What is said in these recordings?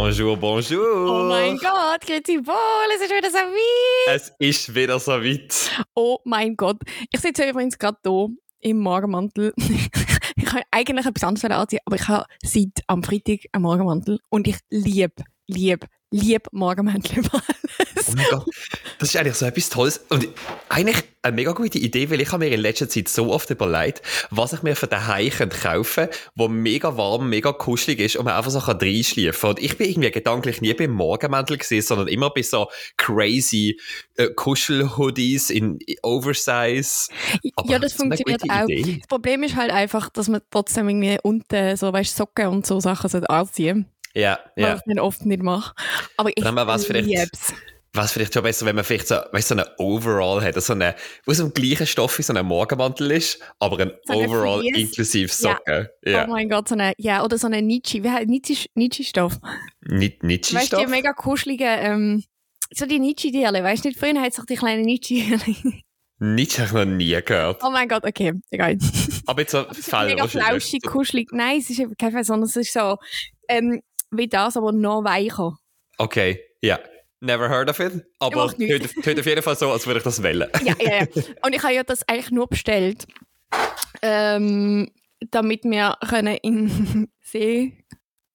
Bonjour, bonjour. Oh mein Gott, grüezi wohl, es ist wieder so weit. Es ist wieder so weit. Oh mein Gott. Ich sitze übrigens gerade hier im Morgenmantel. ich habe eigentlich etwas anderes anziehen, aber ich habe seit am Freitag einen Morgenmantel und ich liebe, liebe, liebe Morgenmäntel über alles. Oh mein Gott. Das ist eigentlich so etwas Tolles. Und eigentlich eine mega gute Idee, weil ich habe mir in letzter Zeit so oft überlegt, was ich mir für daheim kaufen könnte, wo mega warm, mega kuschelig ist und man einfach so reinschliefen kann. Und ich bin irgendwie gedanklich nie beim Morgenmäntel gesehen, sondern immer bei so crazy äh, Kuschelhoodies in Oversize. Aber ja, das funktioniert auch. Idee. Das Problem ist halt einfach, dass man trotzdem irgendwie unten so, weißt, Socken und so Sachen sollte anziehen Ja, was ja. ich dann oft nicht mache. Aber ich haben wir was vielleicht- schon besser, wenn man vielleicht so, weißt, so einen Overall hat, so eine, wo so im gleichen Stoff wie so ein Morgenmantel ist, aber ein So Overall Fleece. inklusive Ja. Socken. Ja. Oh mein Gott, so eine, ja, oder so eine Nietzsche, wie heißt Nietzsche, Nietzsche-Stoff? Nicht Weißt du, die mega kuscheligen, ähm, so die Nietzsche-Dierle, weißt du nicht? Früher hat es doch die kleinen Nietzsche. Nicht, habe ich noch nie gehört. oh mein Gott, okay, egal. Aber jetzt so Fälle mega flauschig, kuschelig. Nein, es ist kein Fall, sondern es ist so, ähm, wie das, aber noch weicher. Okay, ja. Never heard of it, aber tönt tönt auf jeden Fall so, als würde ich das wählen. Ja, ja, ja. Und ich habe ja das eigentlich nur bestellt, ähm, damit wir können in See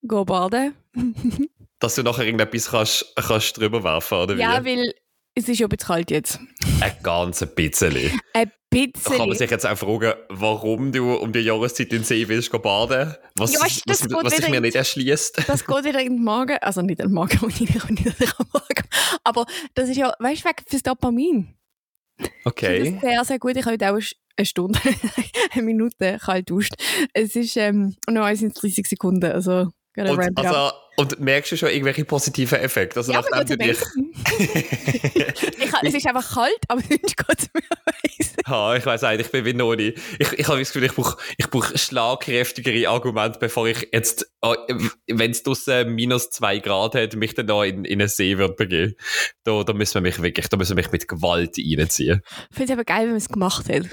gehen baden. Dass du nachher irgendetwas kannst, kannst drüber werfen, oder wie? Ja, weil es ist ja ein bisschen kalt jetzt. Ein ganz bisschen. Ein Da kann man bisschen. sich jetzt auch fragen, warum du um die Jahreszeit in den See willst baden. Was, Ja, weißt was, was sich mir nicht erschließt. Das geht wieder in den Magen, also nicht in den Magen, und nicht in den Magen. Aber das ist ja, weißt du, wegen fürs Dopamin. Ich Okay. Das sehr, sehr gut. Ich habe auch eine Stunde, eine Minute kalt duscht. Es ist, ähm, noch sind es 30 Sekunden, also, Und, also, und merkst du schon irgendwelche positiven Effekte? Also ja, nachdem du dich... ich, es ist einfach kalt, aber sonst geht es mir weiss. Ha, ich weiß eigentlich, ich bin wie Noni. Ich, ich habe das Gefühl, ich brauche ich brauch schlagkräftigere Argumente, bevor ich jetzt, wenn es draussen minus zwei Grad hat, mich dann da in, in einen See wird begeben. Da, da müssen wir mich wirklich, da müssen wir mich mit Gewalt reinziehen. Ich finde es aber geil, wenn man es gemacht hat.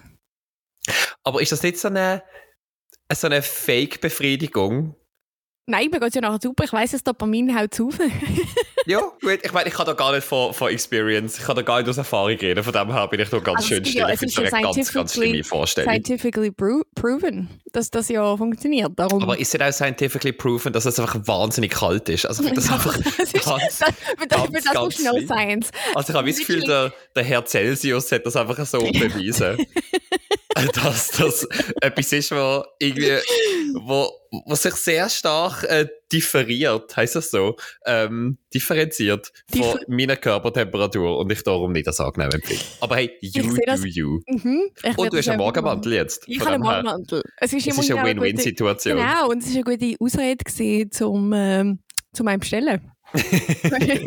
Aber ist das nicht so eine, so eine Fake-Befriedigung? Nein, mir geht es ja nachher super. Ich weiss, das Dopamin haut auf. Ja, gut. Ich meine, ich kann da gar nicht von, von Experience, ich kann da gar nicht aus Erfahrung reden. Von dem her bin ich da ganz Also, schön ist still. ja- Ich finde ist es eine ganz, ganz scientifically- schlimme Vorstellung. Scientifically pro proven, dass das ja funktioniert. Darum. Aber ist es auch scientifically proven, dass es einfach wahnsinnig kalt ist? Also, das einfach das ist, ganz, das, ganz, das ganz ist no science. Also ich habe das Gefühl, der, der Herr Celsius hat das einfach so bewiesen. dass das etwas ist, wo irgendwie, wo, wo sich sehr stark äh, differiert, heißt das so, ähm, differenziert von Differ- meiner Körpertemperatur und ich darum nicht das angenehm empfinde. Aber hey, you do you. Mhm. Und du hast einen Morgenmantel jetzt. Ich von habe einen. Morgenmantel. Es ist, Es ist eine Win-Win-Situation. Genau, und es war eine gute Ausrede gewesen, zum, ähm, zu meinem Bestellen. Eine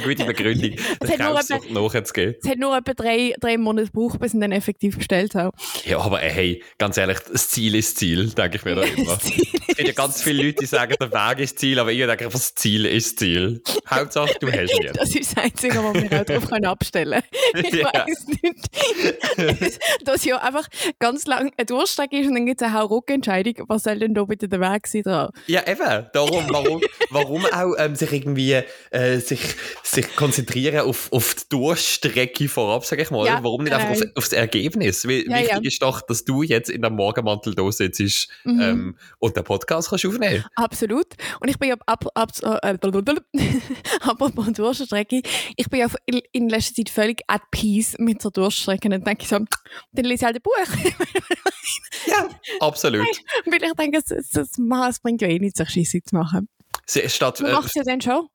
gute Begründung, Es der hat nur Kaufsucht nachzugehen. es hat nur etwa drei, drei Monate gebraucht, bis ich ihn dann effektiv bestellt habe. Ja, aber äh, hey, ganz ehrlich, das Ziel ist das Ziel, denke ich mir da immer. Das Es gibt ja ganz viele Leute, die sagen, der Weg ist das Ziel, aber ich denke das Ziel ist das Ziel. Hauptsache, du hast ihn. Das ist das Einzige, was wir auch drauf können abstellen können. Ich Ja. weiß nicht. Dass ja einfach ganz lang eine Durchstrecke ist und dann gibt es eine Hauruck-Entscheidung. Was soll denn da bitte der Weg sein? Da? Ja, eben. Darum, warum, warum auch ähm, sich irgendwie äh, sich, sich konzentrieren auf, auf die Durchstrecke vorab, sag ich mal. Ja, warum nicht einfach auf, genau. aufs Ergebnis? Weil Ja, wichtig ja. ist doch, dass du jetzt in dem Morgenmantel da sitzt Mhm. ähm, und den Podcast kannst aufnehmen. Absolut. Und ich bin ja ab, ab, äh, apropos Durchstrecke, ich bin ja in letzter Zeit völlig at peace mit so Durchstrecken. Und dann denke ich so, dann lese ich halt ein Buch. Ja, absolut. Weil ich denke, es, es, es, es bringt ja eh nichts, sich Scheisse zu machen. Sie- Statt, Du äh, machst ja dann schon.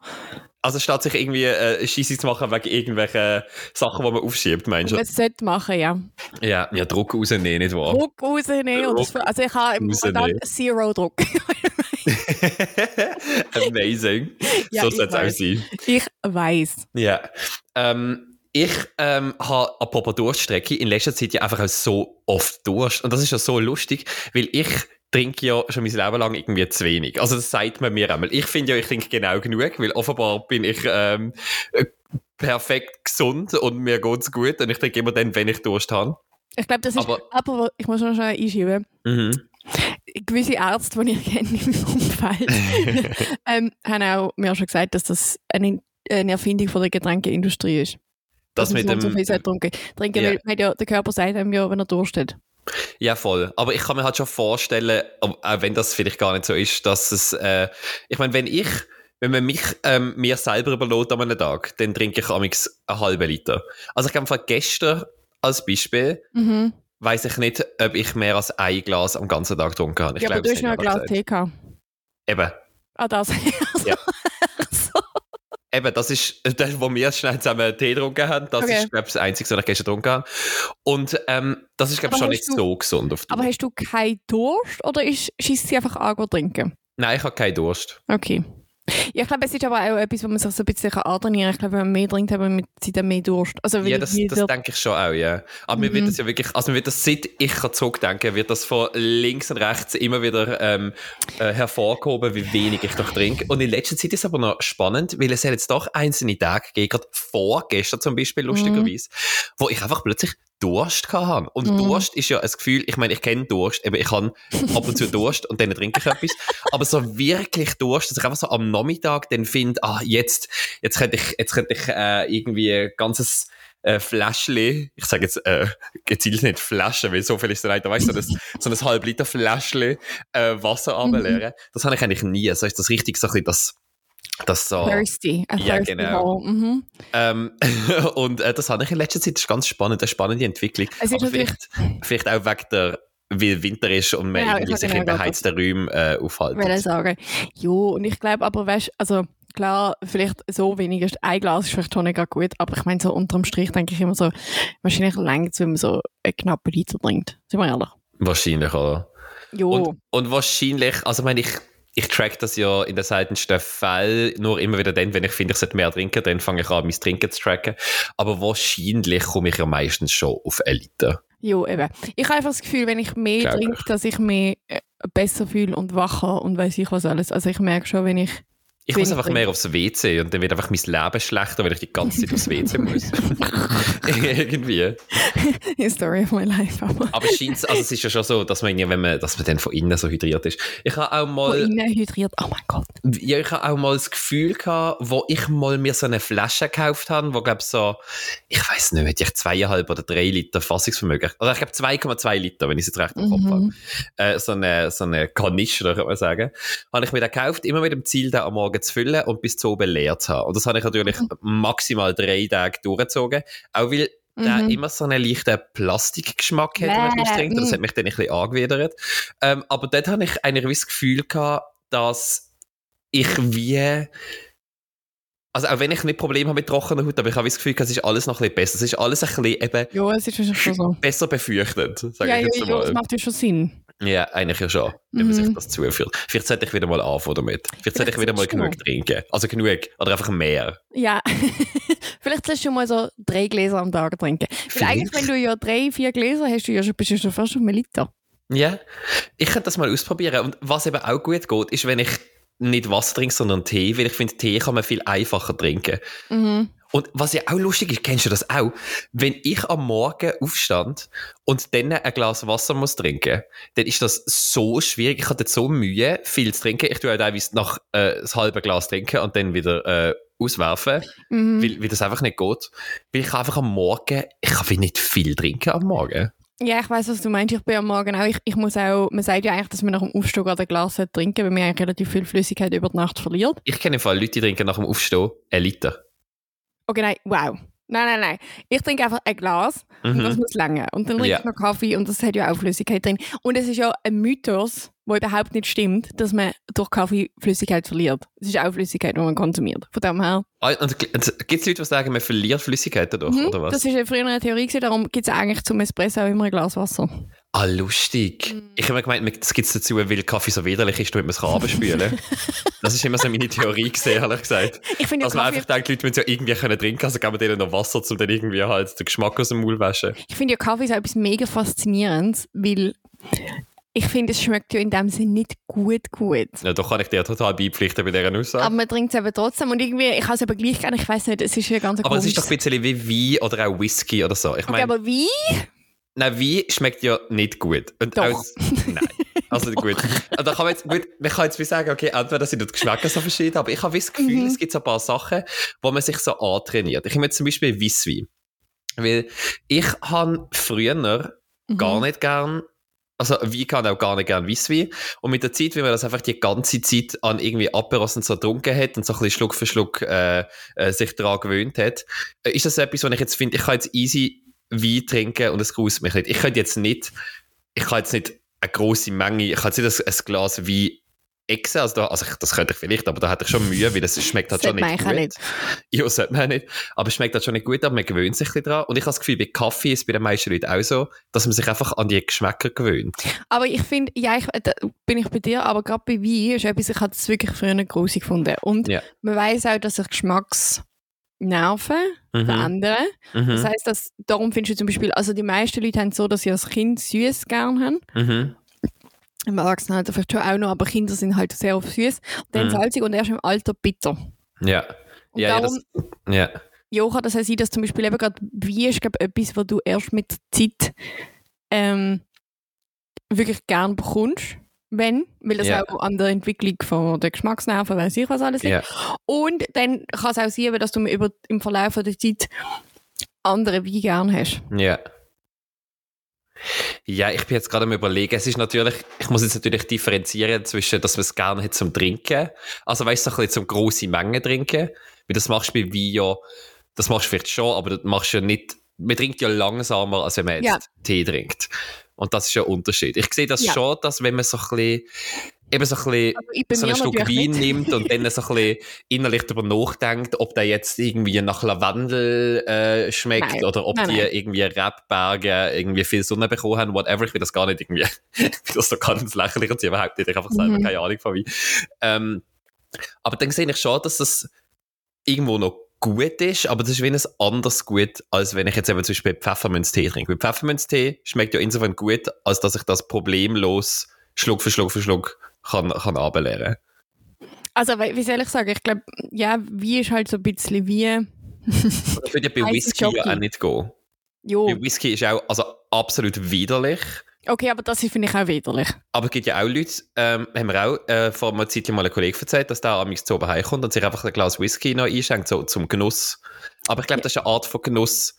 also statt sich irgendwie äh, Scheisse zu machen wegen irgendwelchen Sachen, die man aufschiebt, meinst du? Man sollte machen, ja. Ja, ja Druck rausnehmen, nicht wahr? Druck rausnehmen. Also ich habe im. Moment Zero Druck. Amazing. Ja, so soll es auch sein. ich weiß. Ja. Ähm, ich ähm, habe apropos Durststrecke in letzter Zeit ja einfach so oft Durst. Und das ist ja so lustig, weil ich trinke ja schon mein Leben lang irgendwie zu wenig. Also das sagt man mir einmal. Ich finde ja, ich trinke genau genug, weil offenbar bin ich ähm, äh, perfekt gesund und mir geht's gut und ich trinke immer dann, wenn ich Durst habe. Ich glaube, das ist. Aber- Aber, ich muss noch schnell einschieben. Mhm. gewisse Ärzte, die ich kenne meinem Umfeld, ähm, haben auch mir schon gesagt, dass das eine, eine Erfindung von der Getränkeindustrie ist. Das dass mit man so dem. viel sollte trinken. Trinken, Ja. weil ja, der Körper sagt einem ja, wenn er Durst hat. Ja, voll. Aber ich kann mir halt schon vorstellen, auch wenn das vielleicht gar nicht so ist, dass es, äh, ich meine, wenn ich, wenn man mich ähm, mir selber überlässt an einem Tag, dann trinke ich amigs einen halben Liter. Also ich glaube, gestern als Beispiel Mhm. weiß ich nicht, ob ich mehr als ein Glas am ganzen Tag getrunken habe. Ich Ja, aber glaube, du hast noch ein Glas Tee gehabt. Eben. Ah, das. Eben, das ist das, wo wir schnell zusammen Tee getrunken haben. Das Okay. ist, glaube ich, das Einzige, was ich gestern getrunken habe. Und ähm, das ist, glaube ich, schon nicht du- so gesund auf Aber hast du keinen Durst oder schießt sie einfach an, trinken? Nein, ich habe keinen Durst. Okay. Ja, ich glaube, es ist aber auch etwas, wo man sich so ein bisschen antrainieren kann. Ich glaube, wenn man mehr trinkt, hat man mit mehr Durst. Also, Ja, das, das denke ich schon auch, ja. Aber mir Mhm. wird das ja wirklich, also mir wird das, seit ich kann zurückdenken, wird das von links und rechts immer wieder ähm, äh, hervorgehoben, wie wenig ich doch trinke. Und in letzter Zeit ist es aber noch spannend, weil es hat jetzt doch einzelne Tage gegeben, gerade vorgestern zum Beispiel, lustigerweise, wo ich einfach plötzlich Durst hatte. Und Mhm. Durst ist ja ein Gefühl, ich meine, ich kenne Durst, eben ich habe ab und zu Durst und dann trinke ich etwas. Aber so wirklich Durst, dass ich einfach so am Nachmittag dann finde, ah, jetzt, jetzt könnte ich, jetzt könnte ich äh, irgendwie ein ganzes äh, Fläschchen, ich sage jetzt äh, gezielt nicht Flasche, weil so viel ist es nicht, weißt du, so ein, so ein halb Liter Fläschchen äh, Wasser runterleeren. Das habe ich eigentlich nie. So ist das richtig so ein bisschen das, das so. Thirsty. Ein Ja, thirsty genau. Mhm. Ähm, und äh, das habe ich in letzter Zeit, das ist ganz spannend, eine spannende Entwicklung. Es ist vielleicht, vielleicht auch wegen der, weil Winter ist und man ich habe sich in beheizten Räumen äh, Ich aufhalten. will sagen. Jo, und ich glaube aber, weißt also klar, vielleicht so wenig ist ein Glas ist vielleicht schon nicht gut, aber ich meine, so unterm Strich denke ich immer so, wahrscheinlich längt es, wenn man so einen knappen Liter trinkt. Sind wir ehrlich? Wahrscheinlich, oder? Jo. Und, und wahrscheinlich, also ich meine, ich, ich track das ja in den seltensten Fällen nur immer wieder dann, wenn ich finde, ich sollte mehr trinken, dann fange ich an, mein Trinken zu tracken. Aber wahrscheinlich komme ich ja meistens schon auf einen Liter. Jo, eben. Ich habe einfach das Gefühl, wenn ich mehr trinke, dass ich mich äh, besser fühle und wacher und weiß ich was alles. Also ich merke schon, wenn ich Ich muss einfach mehr aufs WC und dann wird einfach mein Leben schlechter, wenn ich die ganze Zeit aufs WC muss. Irgendwie. Story of my life, aber Aber es scheint, also es ist ja schon so, dass man, wenn man, dass man dann von innen so hydriert ist. Ich habe auch von mal, innen hydriert. Oh mein Gott. Ja, ich habe auch mal das Gefühl gehabt, wo ich mal mir so eine Flasche gekauft habe, wo glaube so, ich weiß nicht, hätte ich zweieinhalb oder drei Liter Fassungsvermögen. Oder ich glaube 2,2 Liter, wenn ich es jetzt recht im Kopf habe. Mhm. Äh, so eine, so eine Kanister, kann man sagen. Habe ich mir den gekauft, immer mit dem Ziel, den am Morgen zu füllen und bis zu oben leer zu haben. Und das habe ich natürlich maximal drei Tage durchgezogen. Auch weil der Mhm. immer so einen leichten Plastikgeschmack hat, wenn man es. Und Das mm. hat mich dann ein bisschen angewidert. Ähm, aber dort habe ich eigentlich das Gefühl gehabt, dass ich wie also auch wenn ich nicht Probleme habe mit trockener Haut, aber ich habe das Gefühl, es ist alles noch ein bisschen besser. Es ist alles ein bisschen eben Ja, es ist schon so. besser befürchtet, sage Ja, ich ja, jetzt ja, mal. das macht ja schon Sinn. Ja, eigentlich ja schon, wenn man Mhm. sich das zuführt. Vielleicht sollte ich wieder mal anfangen damit. Vielleicht sollte ich wieder mal genug mal. trinken. Also genug. Oder einfach mehr. Ja. Vielleicht solltest du mal so drei Gläser am Tag trinken. Weil eigentlich, wenn du ja drei, vier Gläser hast, du ja schon, bist du schon fast auf einem Liter. Ja. Ich könnte das mal ausprobieren. Und was eben auch gut geht, ist, wenn ich nicht Wasser trinke, sondern Tee, weil ich finde, Tee kann man viel einfacher trinken. Mhm. Und was ja auch lustig ist, kennst du das auch? Wenn ich am Morgen aufstand und dann ein Glas Wasser muss trinken, dann ist das so schwierig. Ich hatte so Mühe, viel zu trinken. Ich tue auch teilweise nach äh, das halbe Glas trinken und dann wieder äh, auswerfen, Mhm. weil, weil das einfach nicht geht. Weil ich einfach am Morgen, ich kann nicht viel trinken am Morgen. Ja, ich weiß, was du meinst. Ich bin am Morgen auch. Ich, ich muss auch. Man sagt ja eigentlich, dass man nach dem Aufstehen gerade ein Glas trinken, weil man eigentlich relativ viel Flüssigkeit über die Nacht verliert. Ich kenne im Fall Leute, die trinken nach dem Aufstehen einen Liter. Okay, nein, wow. Nein, nein, nein. Ich trinke einfach ein Glas und das Mhm. muss länger. Und dann trinke Ja. ich noch Kaffee und das hat ja auch Flüssigkeit drin. Und es ist ja ein Mythos, der überhaupt nicht stimmt, dass man durch Kaffee Flüssigkeit verliert. Es ist auch Flüssigkeit, die man konsumiert. Von dem her. Ah, Und gibt es Leute, die sagen, man verliert Flüssigkeit dadurch, Mhm, oder was? Das ist ja früher eine Theorie, gewesen, darum gibt es eigentlich zum Espresso auch immer ein Glas Wasser. Ah, lustig. Mhm. Ich habe mir gemeint, das gibt es dazu, weil Kaffee so widerlich ist, damit man es abspülen das ist immer so meine Theorie gesehen, ehrlich gesagt. Ich finde ja Dass man Kaffee, einfach denkt, die Leute müssen ja irgendwie können trinken, also geben wir denen noch Wasser, um dann irgendwie halt den Geschmack aus dem Maul waschen. ich finde ja Kaffee ist auch etwas mega faszinierendes, weil ich finde, es schmeckt ja in dem Sinne nicht gut gut. Ja, da kann ich dir total beipflichten bei dieser Aussage. Aber man trinkt es eben trotzdem und irgendwie, ich habe es eben gleich gerne, ich weiß nicht, es ist ja ganz Aber es ist doch ein bisschen wie Wein oder auch Whisky oder so. Ich Okay, meine, aber wie? nein, Wein schmeckt ja nicht gut. Und Doch. Auch, nein. Also gut. Da kann man jetzt, gut, man kann jetzt wie sagen, okay, entweder sind die Geschmäcker so verschieden, aber ich habe das Gefühl, Mhm. es gibt so ein paar Sachen, wo man sich so antrainiert. Ich nehme jetzt zum Beispiel Weisswein. Weil ich habe früher gar Mhm. nicht gern, also Wein kann auch gar nicht gern Weisswein. Und mit der Zeit, wie man das einfach die ganze Zeit an irgendwie Aperos und so getrunken hat und so ein bisschen Schluck für Schluck äh, äh, sich daran gewöhnt hat, äh, ist das etwas, was ich jetzt finde, ich kann jetzt easy Wein trinken und es gruselt mich nicht. Ich könnte jetzt nicht, ich kann jetzt nicht eine grosse Menge, ich kann jetzt nicht ein, ein Glas Wein exen, also, da, also ich, das könnte ich vielleicht, aber da hätte ich schon Mühe, weil es schmeckt halt schon nicht gut. auch Ja, sollte man auch nicht. Aber es schmeckt halt schon nicht gut, aber man gewöhnt sich ein bisschen dran. Und ich habe das Gefühl, bei Kaffee ist es bei den meisten Leuten auch so, dass man sich einfach an die Geschmäcker gewöhnt. Aber ich finde, ja, ich, da bin ich bei dir, aber gerade bei Wein ist etwas, ich habe es wirklich früher nicht grusig gefunden. Und Ja. man weiß auch, dass sich Geschmacksnerven Mhm. verändern. Das Mhm. heisst, dass, darum findest du zum Beispiel, also die meisten Leute haben es so, dass sie als Kind süß gern haben. Mhm. Im Erwachsenen vielleicht schon auch noch, aber Kinder sind halt sehr auf süß. Dann Mhm. salzig und erst im Alter bitter. Ja. Und Ja, ja, darum, das, ja. ja, kann das auch sein, dass zum Beispiel eben gerade Wein ist, glaube etwas, was du erst mit der Zeit ähm, wirklich gern bekommst. Wenn, weil das Ja. auch an der Entwicklung von der Geschmacksnerven, weiß ich was alles liegt. ja. Und dann kann es auch sein, dass du über, im Verlauf der Zeit andere Wein gern hast. Ja. Ja, ich bin jetzt gerade am überlegen. Es ist natürlich, ich muss jetzt natürlich differenzieren zwischen, dass man es gerne hat zum Trinken. Also weißt du, so ein bisschen zum grosse Mengen trinken. Weil das machst du bei Wein ja, das machst du vielleicht schon, aber das machst du ja nicht, man trinkt ja langsamer, als wenn man jetzt Ja. Tee trinkt. Und das ist ja ein Unterschied. Ich sehe das Ja. schon, dass wenn man so ein bisschen, eben so ein bisschen, Also so Schluck natürlich Wein nimmt und dann so ein bisschen innerlich darüber nachdenkt, ob der jetzt irgendwie nach Lavendel äh, schmeckt Nein. oder ob Nein, die nein. irgendwie Rebberge irgendwie viel Sonne bekommen haben, whatever. Ich will das gar nicht irgendwie, das so ganz lächerlich und überhaupt nicht. Ich habe einfach selber Mhm. keine Ahnung von Wein. Ähm, aber dann sehe ich schon, dass das irgendwo noch gut ist, aber das ist wie ein anderes Gut, als wenn ich jetzt eben zum Beispiel Pfefferminztee trinke. Weil Pfefferminztee schmeckt ja insofern gut, als dass ich das problemlos Schluck für Schluck für Schluck kann, kann ableeren. Also, wie wie soll ich sagen? Ich glaube, ja, Wein ist halt so ein bisschen wie. Das würde ja bei Whisky ja auch nicht gehen. Jo, Bei Whisky ist auch also absolut widerlich. okay, aber das finde ich auch widerlich. Aber es gibt ja auch Leute, ähm, haben wir auch äh, vor einer Zeit mal ein Kollege erzählt, dass der am zu oben heimkommt und sich einfach ein Glas Whisky noch einschenkt, so zum Genuss. Aber ich glaube, das ist eine Art von Genuss.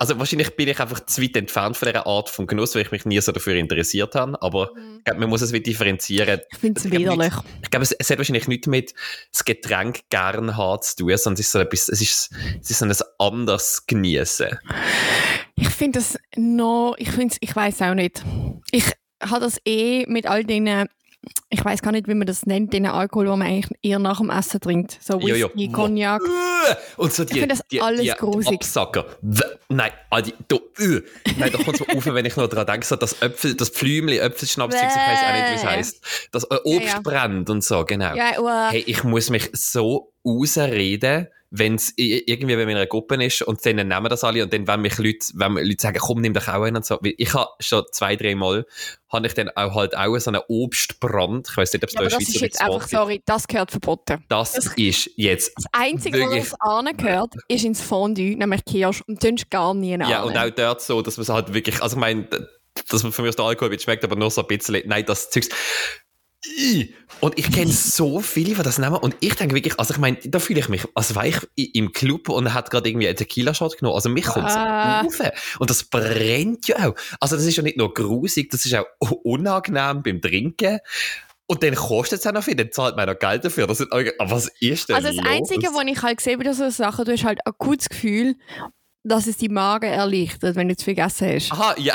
Also wahrscheinlich bin ich einfach zu weit entfernt von dieser Art von Genuss, weil ich mich nie so dafür interessiert habe. Aber ich glaube, man muss es wie differenzieren. Ich finde es Ich glaub, widerlich. Ich glaube, es, es hat wahrscheinlich nichts mit das Getränk gern haben zu tun, sondern es ist so etwas, es ist, es ist so ein anderes Genießen. Ich finde das noch, ich finde ich weiß auch nicht. Ich habe das eh mit all den, ich weiß gar nicht, wie man das nennt, den Alkohol, den man eigentlich eher nach dem Essen trinkt. So. Whisky, Cognac. Äh, Und so die, Ich finde das die, alles die grusig. Absacker. Nein, Adi, du, äh. Nein, da kommt es mir auf, wenn ich noch dran denke, so das Äpfel, das Pflümli, Äpfelschnapszeug, ich weiß auch nicht, wie es heisst. Das äh, Obst Ja, ja. brennt und so, genau. Ja, uh, Hey, ich muss mich so wenn es irgendwie bei meiner Gruppe ist und dann nehmen das alle und dann wenn mich Leute, wenn mir Leute sagen, komm, nimm doch auch einen und so. Ich habe schon zwei, drei Mal, habe ich dann auch halt auch so einen Obstbrand. Ich weiß nicht, ob es ja, da in der das Schweiz ist jetzt ein einfach, gibt. sorry, das gehört verboten. Das das- ist jetzt Das Einzige, Wirklich. was das gehört, ist ins Fondue, nämlich Kirsch, und sonst gar nie Ja, und auch dort so, dass man es halt wirklich, also ich meine, dass man für mich aus der Alkohol schmeckt, aber nur so ein bisschen, nein, das Zeugs. Und ich kenne so viele, die das nehmen und ich denke wirklich, also ich meine, da fühle ich mich, als wäre ich im Club und hat gerade irgendwie einen Tequila-Shot genommen, also mich kommt es Ah. auf. Und das brennt ja auch. Also das ist ja nicht nur grusig, das ist auch unangenehm beim Trinken. Und dann kostet es auch noch viel, dann zahlt man noch Geld dafür. Das sind, aber was ist denn Also das los? Einzige, was ich halt sehe bei so Sachen, du hast halt ein gutes Gefühl, dass es die Magen erleichtert, wenn du zu viel gegessen hast. Aha, ja.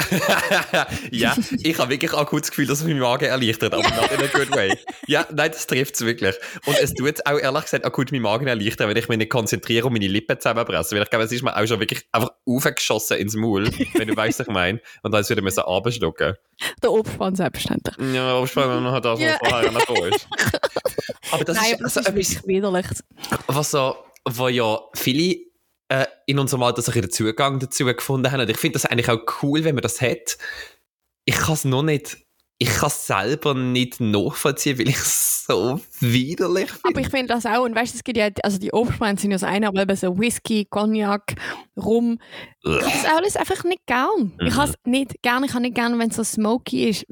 ja, ich habe wirklich auch kurz das Gefühl, dass es meinen Magen erleichtert, aber not in a good way. Ja, nein, das trifft es wirklich. Und es tut auch ehrlich gesagt auch gut meinen Magen erleichtern, wenn ich mich nicht konzentriere und meine Lippen zusammenpresse. Weil ich glaube, es ist mir auch schon wirklich einfach aufgeschossen ins Maul, wenn du weißt, was ich meine. Und dann wieder müssen abschlucken. Der Obstbrand selbstverständlich. Ja, aber spannend hat das, was Ja. vorher noch da ist. Aber das Nein, ist aber das also ist etwas, widerlich. was so, wo ja viele äh, in unserem Alter so ein bisschen den Zugang dazu gefunden haben. Und ich finde das eigentlich auch cool, wenn man das hat. Ich kann es noch nicht ich kann es selber nicht nachvollziehen, weil ich es so widerlich finde. Aber ich finde das auch, und weißt du, es gibt ja, also die Obstweine sind ja das eine, aber eben so Whisky, Cognac, Rum, ich habe das alles einfach nicht gern. Ich Mhm. habe es nicht gern, ich habe nicht gern, wenn es so smoky ist.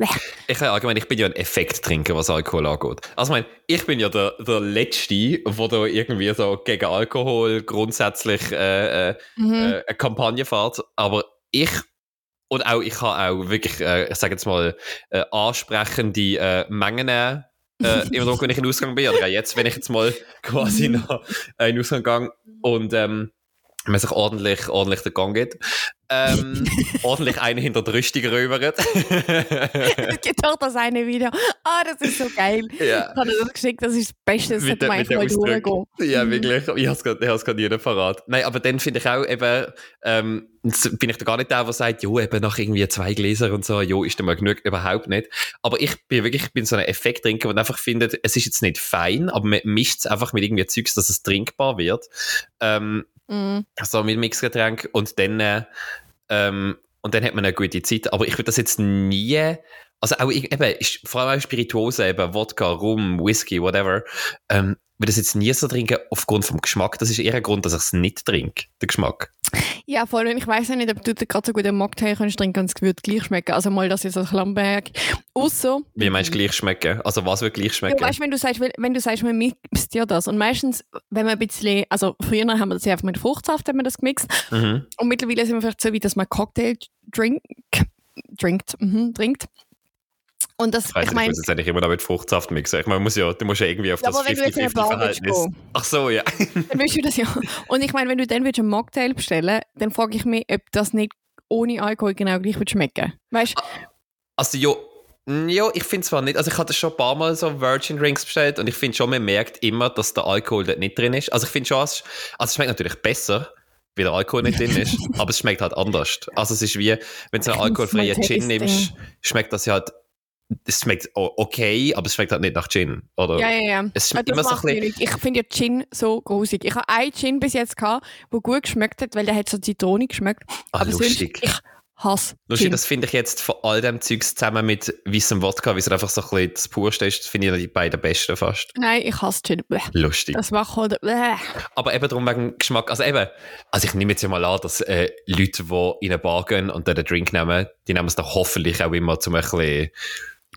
Ich kann allgemein, ich bin ja ein Effekttrinker, was Alkohol angeht. Also, ich meine, ich bin ja der, der Letzte, der da irgendwie so gegen Alkohol grundsätzlich äh, äh, Mhm. äh, eine Kampagne fährt. Aber ich, und auch, ich habe auch wirklich, äh, ich sage jetzt mal, äh, ansprechende äh, Mengen äh, immer noch, wenn ich in den Ausgang bin. Oder auch jetzt, wenn ich jetzt mal quasi noch äh, in den Ausgang gehe und ähm, man sich ordentlich, ordentlich den Gang geht. Ähm, ordentlich einen hinter die Rüstung rübert. Es gibt doch das eine Video. Ah, das ist so geil. ja. Ich habe das geschickt, das ist das Beste, das der- man der mal durchgehen. Ja, Mhm. wirklich. Ich habe es gerade nie parat. Nein, aber dann finde ich auch eben, ähm, bin ich da gar nicht der, der sagt, jo, eben nach irgendwie zwei Gläser und so, jo, ist da mal genug, überhaupt nicht. Aber ich bin wirklich, ich bin so ein Effekttrinker, der einfach findet, es ist jetzt nicht fein, aber man mischt es einfach mit irgendwie Zeugs, dass es trinkbar wird. Ähm, Mhm. so mit Mixgetränk und dann, äh, ähm, und dann hat man eine gute Zeit. Aber ich würde das jetzt nie, also auch ich- eben, vor allem auch Spirituosen, eben Wodka, Rum, Whisky, whatever, ähm, würde das jetzt nie so trinken aufgrund vom Geschmack. Das ist eher ein Grund, dass ich es nicht trinke, der Geschmack. Ja, voll. Und ich weiß ja nicht, ob du gerade so gut einen Mocktail kannst trinken und es gleich schmecken. Also mal das jetzt als Lamberg. Ausser, Wie meinst du gleich schmecken? Also was wird gleich du schmecken? weißt, wenn du sagst, wenn- wenn du sagst, man mixt ja das. Und meistens, wenn man ein bisschen, also früher haben wir das ja einfach mit Fruchtsaft haben wir das gemixt. mhm. Und mittlerweile sind wir vielleicht so weit, dass man Cocktail drink, trinkt, mhm, trinkt. Und das, Ich weiss ich meine, jetzt eigentlich immer noch mit Fruchtsaft mixen. Ich meine, muss ja, du musst ja irgendwie auf Ja, das aber wenn du jetzt in eine Bar willst 50-50-Verhältnis. gehen. Ach so, ja. dann willst du das ja. Und ich meine, wenn du dann willst einen Mocktail bestellen dann frage ich mich, ob das nicht ohne Alkohol genau gleich wird schmecken. Weißt du? Also, jo, mm, jo, ich finde zwar nicht, also ich hatte schon ein paar Mal so Virgin Drinks bestellt und ich finde schon, man merkt immer, dass der Alkohol dort nicht drin ist. Also ich finde schon, es, also es schmeckt natürlich besser, weil der Alkohol nicht drin ist, aber es schmeckt halt anders. Also es ist wie, wenn du einen alkoholfreien Gin nimmst, schmeckt das ja halt, es schmeckt okay, aber es schmeckt halt nicht nach Gin, oder? Ja, ja, ja. Es schmeckt das immer so ein bisschen. Ich finde ja Gin so grusig. Ich habe einen Gin bis jetzt gehabt, der gut geschmeckt hat, weil der hat so Zitrone geschmeckt. ah, Aber sonst, lustig. ich hasse Lustig, Gin. das finde ich jetzt von all dem Zeugs zusammen mit weissem Wodka, wie es einfach so ein bisschen das Purste ist, finde ich die beiden besten fast. Nein, ich hasse Gin. Bleh. Lustig. Das macht halt... Bleh. Aber eben darum wegen Geschmack. Also eben, also ich nehme jetzt ja mal an, dass äh, Leute, die in eine Bar gehen und dort einen Drink nehmen, die nehmen es doch hoffentlich auch immer zum ein bisschen,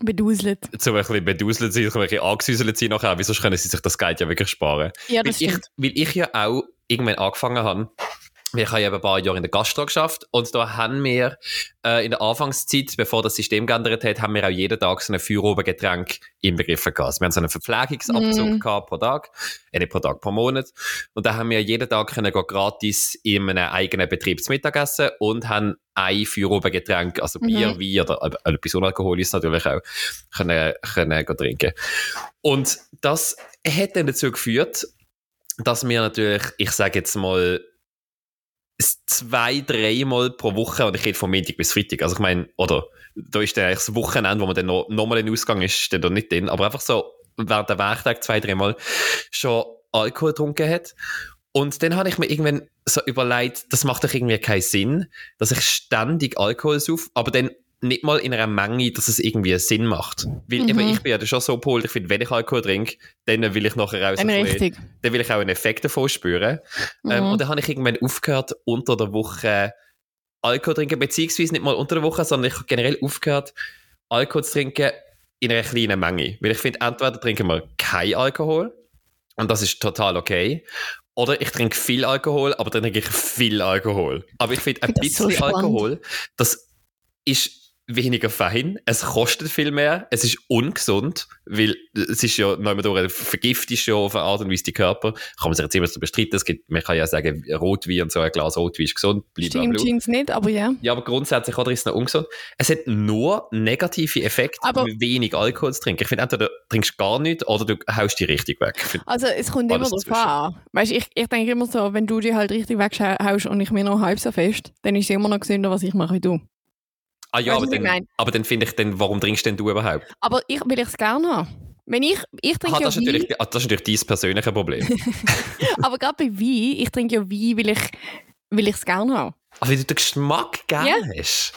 Beduselt. zum ein bisschen beduselt zum ein bisschen angesüßelt sein nachher, weil sonst können sie sich das Geld ja wirklich sparen. Ja, Weil das ich, stimmt. weil ich ja auch irgendwann angefangen habe, weil ich habe ja ein paar Jahre in der Gastro geschafft und da haben wir äh, in der Anfangszeit, bevor das System geändert hat, haben wir auch jeden Tag so ein Feuerobengetränk inbegriffen gehabt. Also wir haben so einen Verpflegungsabzug Mhm. gehabt pro Tag, äh, nicht pro Tag, pro Monat. Und da haben wir jeden Tag können gehen gratis in einem eigenen Betrieb zum Mittagessen und haben ein Feuerobengetränk, also Bier, Mhm. Wein oder äh, etwas Unalkoholisches natürlich auch, können, können gehen trinken. Und das hat dann dazu geführt, dass wir natürlich, ich sage jetzt mal, zwei, dreimal pro Woche, und ich rede von Montag bis Freitag, also ich meine, oder da ist dann eigentlich das Wochenende, wo man dann noch, nochmal in Ausgang ist, steht da nicht drin, aber einfach so während der Werktag zwei, dreimal schon Alkohol getrunken hat. Und dann habe ich mir irgendwann so überlegt, das macht doch irgendwie keinen Sinn, dass ich ständig Alkohol sauf, aber dann nicht mal in einer Menge, dass es irgendwie Sinn macht. Weil Mhm. eben, ich bin ja schon so gepolt, ich finde, wenn ich Alkohol trinke, dann will ich nachher auch so bisschen- richtig. dann will ich auch einen Effekt davon spüren. Ähm, Mhm. und dann habe ich irgendwann aufgehört, unter der Woche Alkohol zu trinken, beziehungsweise nicht mal unter der Woche, sondern ich habe generell aufgehört, Alkohol zu trinken in einer kleinen Menge. Weil ich finde, entweder trinken wir kein Alkohol und das ist total okay. Oder ich trinke viel Alkohol, aber dann trinke ich viel Alkohol. Aber ich finde, ein so bisschen spannend. Alkohol, das ist weniger fein, es kostet viel mehr, es ist ungesund, weil es ist ja noch durch vergiftet ja auf eine Art und Weise die Körper. Kann man sich jetzt immer so bestreiten. Es gibt, man kann ja sagen, Rotwein und so, ein Glas Rotwein ist gesund, Stimmt, blablabla. Jeans nicht, aber ja. Ja, aber grundsätzlich oder ist es noch ungesund. Es hat nur negative Effekte, Aber- wenig Alkohol zu trinken. Ich finde, entweder du trinkst gar nichts oder du haust die richtig weg. Also es kommt immer drauf an. Weißt, ich, ich denke immer so, wenn du die halt richtig weghaust und ich mir noch halb so fest, dann ist es immer noch gesünder, was ich mache wie du. Ah ja, aber dann, aber dann finde ich, dann, warum trinkst denn du überhaupt? Aber ich will ich es gerne haben. Wenn ich, ich trinke ja das, ist Wein, natürlich, ah, das ist natürlich dein persönliches Problem. aber gerade bei Wein, ich trinke ja Wein, weil ich weil ich es gerne habe. aber weil du den Geschmack gerne Ja. hast.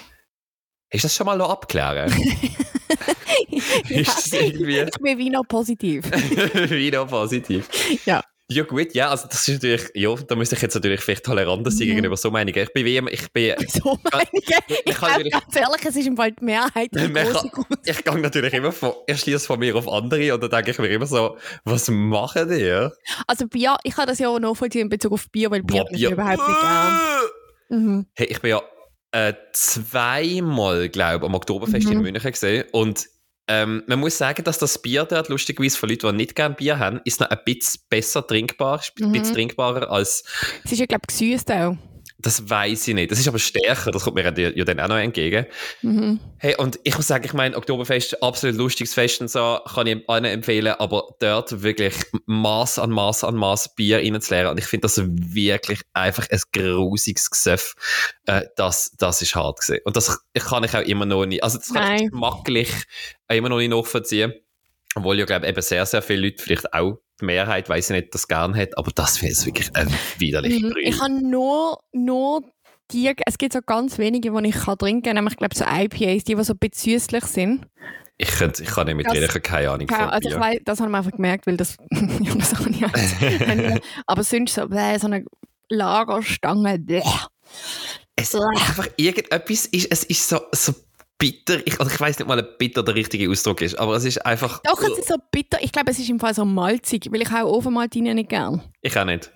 Hast du das schon mal noch abklären? ja, irgendwie ich bin noch positiv. wieder positiv? Ja. Ja gut, ja, also das ist natürlich, ja, da müsste ich jetzt natürlich vielleicht toleranter sein Mhm. gegenüber so Meinungen. Ich bin wie immer, ich bin, so meine ich. Glaube, ganz ehrlich, es ist im Fall die Mehrheit. Die kann- ich gehe natürlich immer von, ich schließe von mir auf andere und dann denke ich mir immer so, was machen die? Also Bier, ich kann das ja auch nachvollziehen in Bezug auf Bier, weil Bier ich überhaupt nicht gern. Mhm. Hey, ich bin ja äh, zweimal, glaube ich, am Oktoberfest Mhm. in München gesehen und ähm, man muss sagen, dass das Bier dort, lustigerweise von Leuten, die nicht gerne Bier haben, ist noch ein bisschen besser trinkbar, ein Mhm. bisschen trinkbarer als, Es ist ja, glaube ich, gesüßt auch. Das weiß ich nicht. Das ist aber stärker, das kommt mir ja dann auch noch entgegen. Mhm. Hey, und ich muss sagen, ich meine, Oktoberfest, absolut lustiges Fest und so, kann ich allen empfehlen, aber dort wirklich Maß an Maß an Maß Bier reinzuleeren. Und ich finde das wirklich einfach ein grusiges Gesöff. Äh, das, das ist hart gesehen. Und das kann ich auch immer noch nicht, also das kann Nein. ich geschmacklich auch immer noch nicht nachvollziehen. Obwohl ja, glaube eben sehr, sehr viele Leute, vielleicht auch die Mehrheit, weiß ich nicht, das gern hat, aber das finde ich wirklich ein widerlich Mhm. Ich habe nur, nur die, es gibt so ganz wenige, die ich kann trinken kann, nämlich, ich glaube, so IPAs, die, die so ein bisschen süßlich sind. Ich, könnte, ich kann nicht mit Das- ich habe keine Ahnung Keine- von Also ich weiss, das habe ich einfach gemerkt, weil das, ja, das ich jetzt. Aber sonst so, bäh, so eine Lagerstange, bäh. Es ist einfach irgendetwas, ist, es ist so, so bitter. Ich, also ich weiß nicht mal, ob bitter der richtige Ausdruck ist, aber es ist einfach. Doch, es ist so bitter. Ich glaube, es ist im Fall so malzig, weil ich auch Ofenmaltine nicht gern. Ich auch nicht.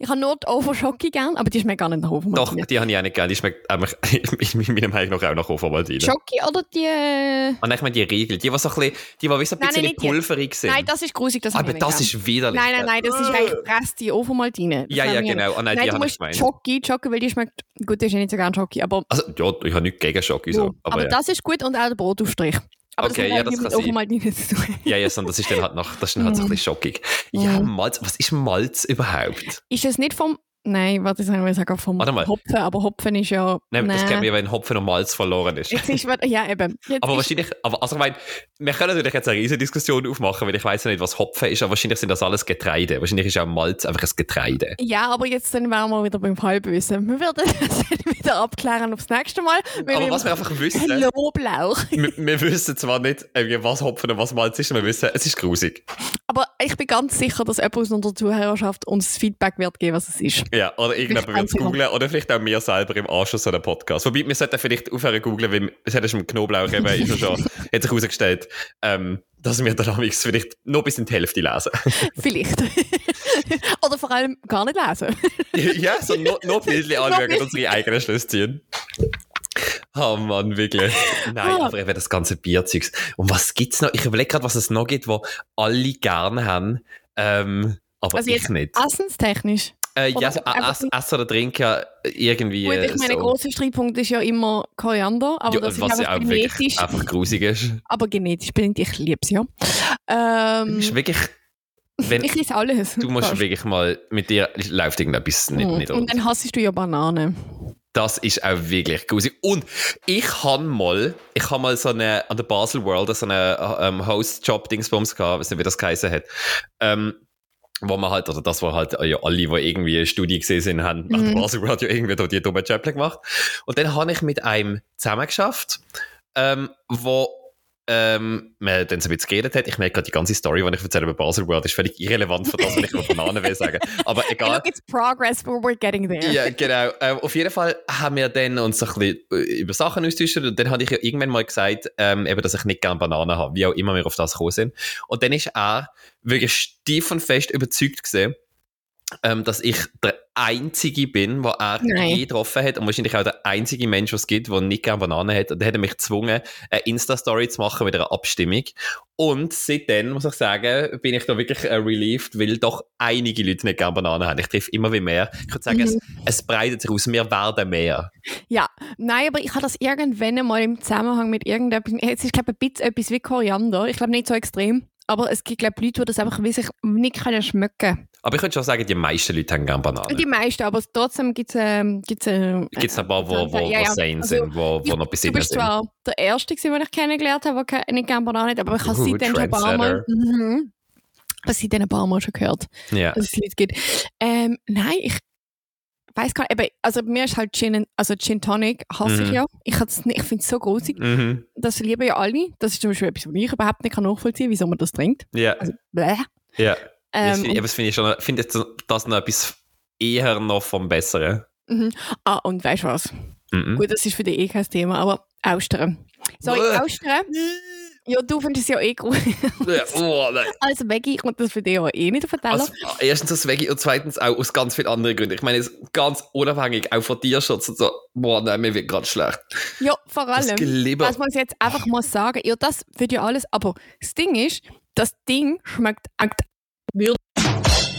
Ich habe nur die Ofenschocke gern, aber die schmeckt gar nicht nach Doch, Ofenmaltine. die habe ich auch nicht gerne. Die schmeckt einfach in meiner Meinung nach auch nach Ofenmaltine. Schocke oder die... äh, Und ich meine die Riegel, die, die so ein bisschen, die, die ein Nein, bisschen nein, die. pulverig sind. Nein, das ist grusig, das habe aber das gern. ist widerlich. Nein, nein, nein, das ist eigentlich Reste Ofenmaltine. Das Ja, ja, genau. Oh, nein, Nein, die habe ich gemeint. Schocke, Schocke, weil die schmeckt... Gut, das ist ja nicht so gern Schocke, aber... Also, ja, ich habe nichts gegen Schoki. So. Aber, aber ja. das ist gut und auch der Brotaufstrich. Aber Okay, das ja, hat das eigentlich kann mit sein. Zu tun. ja, ja, sondern das ist dann halt noch, das ist dann halt so ein bisschen schockig. Ja. Malz, was ist Malz überhaupt? Ist es nicht vom... Nein, warte, das ich sagen, vom Warte mal. Hopfen, aber Hopfen ist ja... Nein, das Nein. kennt man ja, wenn Hopfen und Malz verloren ist. Ist, ja, eben. Jetzt Aber wahrscheinlich, aber also ich meine, wir können natürlich jetzt eine riesige Diskussion aufmachen, weil ich weiß ja nicht, was Hopfen ist, aber wahrscheinlich sind das alles Getreide. Wahrscheinlich ist auch Malz einfach ein Getreide. ja, aber jetzt dann wären wir wieder beim Halbwissen. Wir werden das wieder abklären aufs nächste Mal. Aber wir- was wir einfach wissen, Knoblauch. wir, wir wissen zwar nicht, was Hopfen und was Malz ist, aber wir wissen, es ist grusig. Aber ich bin ganz sicher, dass jemand aus unserer Zuhörerschaft uns Feedback wird geben, was es ist. Ja, oder irgendjemand wird es googlen oder vielleicht auch wir selber im Anschluss an den Podcast. Wobei, wir sollten vielleicht aufhören zu googlen, weil es hat schon mit Knoblauch eben, ist ja schon, hat sich herausgestellt, ähm, dass wir dann vielleicht noch bis in die Hälfte lesen. Vielleicht. Oder vor allem gar nicht lesen. ja, so noch, noch Bildchen anschauen und unsere eigenen Schlüsse ziehen. Oh Mann, wirklich. Nein, Ah. aber eben das ganze Bierzeugs. Und was gibt's noch? Ich überlege gerade, was es noch gibt, wo alle gerne haben. Ähm, aber Also ich jetzt nicht. Essenstechnisch. Äh, oder ja, Ess, Essen oder Trinken irgendwie. Gut, ich äh, meine, so. großer Streitpunkt ist ja immer Koriander, aber Ja, das ist einfach ja genetisch. einfach grusig ist. Aber genetisch bedingt, ich liebe es ja. Ähm, ist wirklich, wenn, ich esse alles. du musst Fast. wirklich mal, mit dir läuft irgendetwas nicht, Mhm. nicht Und dann hassest du ja Bananen. Das ist auch wirklich grusig. Und ich habe mal, ich habe mal so eine, an der Basel World so eine ähm, Host-Job-Dingsbums gehabt, weiß nicht, wie das geheißen hat. Ähm, wo man halt, oder das war halt äh, ja alle, die irgendwie Studie gesehen sind, haben nach der Mhm. Basel World ja irgendwie da die dummen Chapel gemacht. Und dann habe ich mit einem zusammengeschafft, ähm, wo ähm, man dann so ein bisschen geredet hat. Ich merke gerade, die ganze Story, die ich erzähle über Basel World, ist völlig irrelevant für das, was ich über Bananen will sagen. Aber Hey, egal. look, it's progress, but we're getting there. Ja, genau. Ähm, auf jeden Fall haben wir dann uns ein bisschen äh, über Sachen austauscht und dann hatte ich ja irgendwann mal gesagt, ähm, eben, dass ich nicht gerne Bananen habe, wie auch immer wir auf das gekommen sind. Und dann ist er wirklich stief und fest überzeugt gesehen, ähm, dass ich der Einzige bin, der er je getroffen hat und wahrscheinlich auch der einzige Mensch, was es gibt, der nicht gerne Bananen hat. Und dann hat er mich gezwungen, eine Insta-Story zu machen mit einer Abstimmung. Und seitdem, muss ich sagen, bin ich da wirklich äh, relieved, weil doch einige Leute nicht gerne Bananen haben. Ich treffe immer wie mehr. Ich würde sagen, Mhm. es, es breitet sich aus. Wir werden mehr. Ja, nein, aber ich habe das irgendwann mal im Zusammenhang mit irgendetwas. Es ist, glaube ich, ein bisschen etwas wie Koriander. Ich glaube nicht so extrem. Aber es gibt, glaube ich, Leute, die das einfach wie sich nicht können schmecken Aber ich würde schon sagen, die meisten Leute haben gerne Bananen. Die meisten, aber trotzdem gibt es. Ähm, gibt's, äh, Gibt es ein paar, wo, wo, Ja, ja. sane Also, sind, wo, wo noch bis Du bist sind? zwar der Erste, den ich kennengelernt habe, der nicht gerne Bananen hat, aber ich habe Uh, seitdem schon ein paar Mal. Mhm. Aber seitdem ein paar Mal schon gehört, Ja. dass es Leute gibt. Ähm, nein, ich weiß gar nicht, eben, also bei mir ist halt Gin, also Gin Tonic hasse ich Mhm. ja. Ich, hat's nicht- ich finde es so grusig. Mhm. Das lieben ja alle. Das ist zum Beispiel etwas, was ich überhaupt nicht kann nachvollziehen kann, wieso man das trinkt. Ja, Also, bläh. ja. Ähm, finde ich, das finde ich schon, finde das noch etwas eher noch vom Besseren. und, ah, und weißt du was? Mhm. Gut, das ist für dich eh kein Thema, aber Austern. Sorry. Austern? Ja, du findest es ja eh grusig. Ja, oh, nein. Also Maggie kommt das für dich ja eh nicht auf den Teller. Also, erstens aus Veggie und zweitens auch aus ganz vielen anderen Gründen. Ich meine, ganz unabhängig, auch von Tierschutz und so. Boah, nein, mir wird gerade schlecht. ja, vor Das allem. Das muss ich jetzt einfach mal sagen. Ja, das wird ja alles. Aber das Ding ist, das Ding schmeckt echt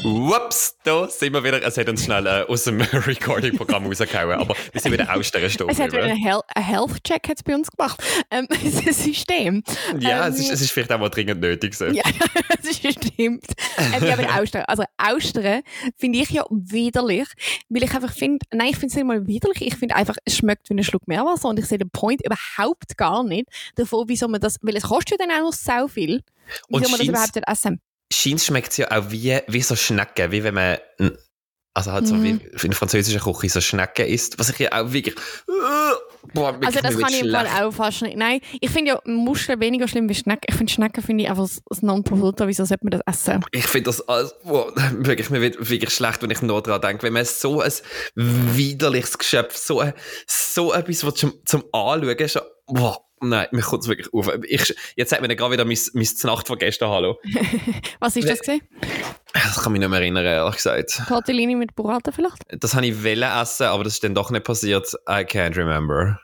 Ups, da sind wir wieder. Es hat uns schnell äh, aus dem Recording-Programm rausgehauen, aber wir sind wieder ausstellen stehen. Es hat wieder einen Hel Health-Check hat's bei uns gemacht. Ähm, das System. Ja, ähm, es, ist, es ist vielleicht auch mal dringend nötig. So. Ja, das stimmt. Ähm, ja, aber Austern. Also Austern finde ich ja widerlich, weil ich einfach finde, nein, ich finde es nicht mal widerlich, ich finde einfach, es schmeckt wie ein Schluck Meerwasser und ich sehe den Point überhaupt gar nicht davon, wieso man das, weil es kostet ja dann auch noch so viel, Und wieso man das überhaupt nicht essen. Scheint schmeckt es ja auch wie, wie so Schnecken, wie wenn man, also halt so Mhm. wie in französischer Küche so Schnecken isst, was ich ja auch wirklich, boah, wirklich Also das kann ich im Fall auch fast nicht. Nein, ich finde ja Muscheln weniger schlimm wie Schnecken. Ich finde Schnecken finde ich einfach das Non-Plus-Ultra, wieso sollte man das essen? Ich finde das alles, boah, wirklich, mir wird wirklich schlecht, wenn ich nur daran denke, wenn man so ein widerliches Geschöpf, so, ein- so etwas, was zum, zum Anschauen schon, boah, nein, mir kommt es wirklich auf. Ich, jetzt sagt mir gerade wieder mein, mein Znacht von gestern, hallo. Was ist das gesehen? Das kann mich nicht mehr erinnern, ehrlich gesagt. Tortellini mit Burrata vielleicht? Das habe ich wollen essen, aber das ist dann doch nicht passiert. I can't remember.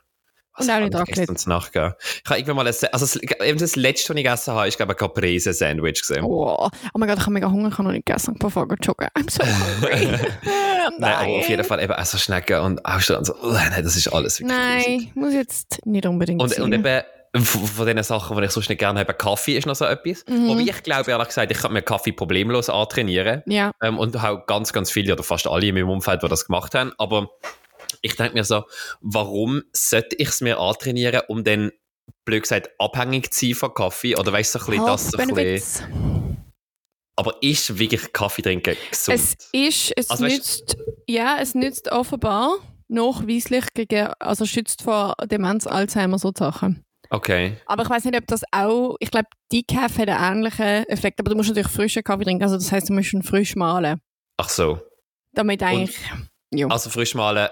Und auch nicht habe ich Raclette. gestern zu Nacht gegeben? Ich habe irgendwann mal, ein, also das, eben das letzte, was ich gegessen habe, ist, glaube ich, ein Caprese-Sandwich gesehen. Oh, oh mein Gott, ich habe mega Hunger, ich habe noch nicht gegessen. Ich bin voll joggen. I'm so hungry. Nein, aber auf jeden Fall eben auch so Schnecken und Austern und so. Oh, nein, das ist alles wirklich. Nein, muss jetzt nicht unbedingt Und, sein. und eben von von den Sachen, die ich sonst nicht gerne habe, Kaffee ist noch so etwas. Mhm. Wobei ich glaube, ehrlich gesagt, ich kann mir Kaffee problemlos antrainieren. ja, Ähm, und auch ganz, ganz viele oder fast alle in meinem Umfeld, die das gemacht haben. Aber ich denke mir so, warum sollte ich es mir antrainieren, um dann, blöd gesagt, abhängig zu sein von Kaffee? Oder weißt du, so ein bisschen das so ein bisschen. Aber ist wirklich Kaffee trinken gesund? Es ist, es Also nützt, ja, es nützt offenbar nachweislich gegen, also schützt vor Demenz, Alzheimer, so Sachen. okay. Aber ich weiß nicht, ob das auch, ich glaube, Decaf hat einen ähnlichen Effekt, aber du musst natürlich frischen Kaffee trinken, also das heißt, du musst ihn frisch mahlen, Ach so. damit eigentlich, ja. Also frisch mahlen,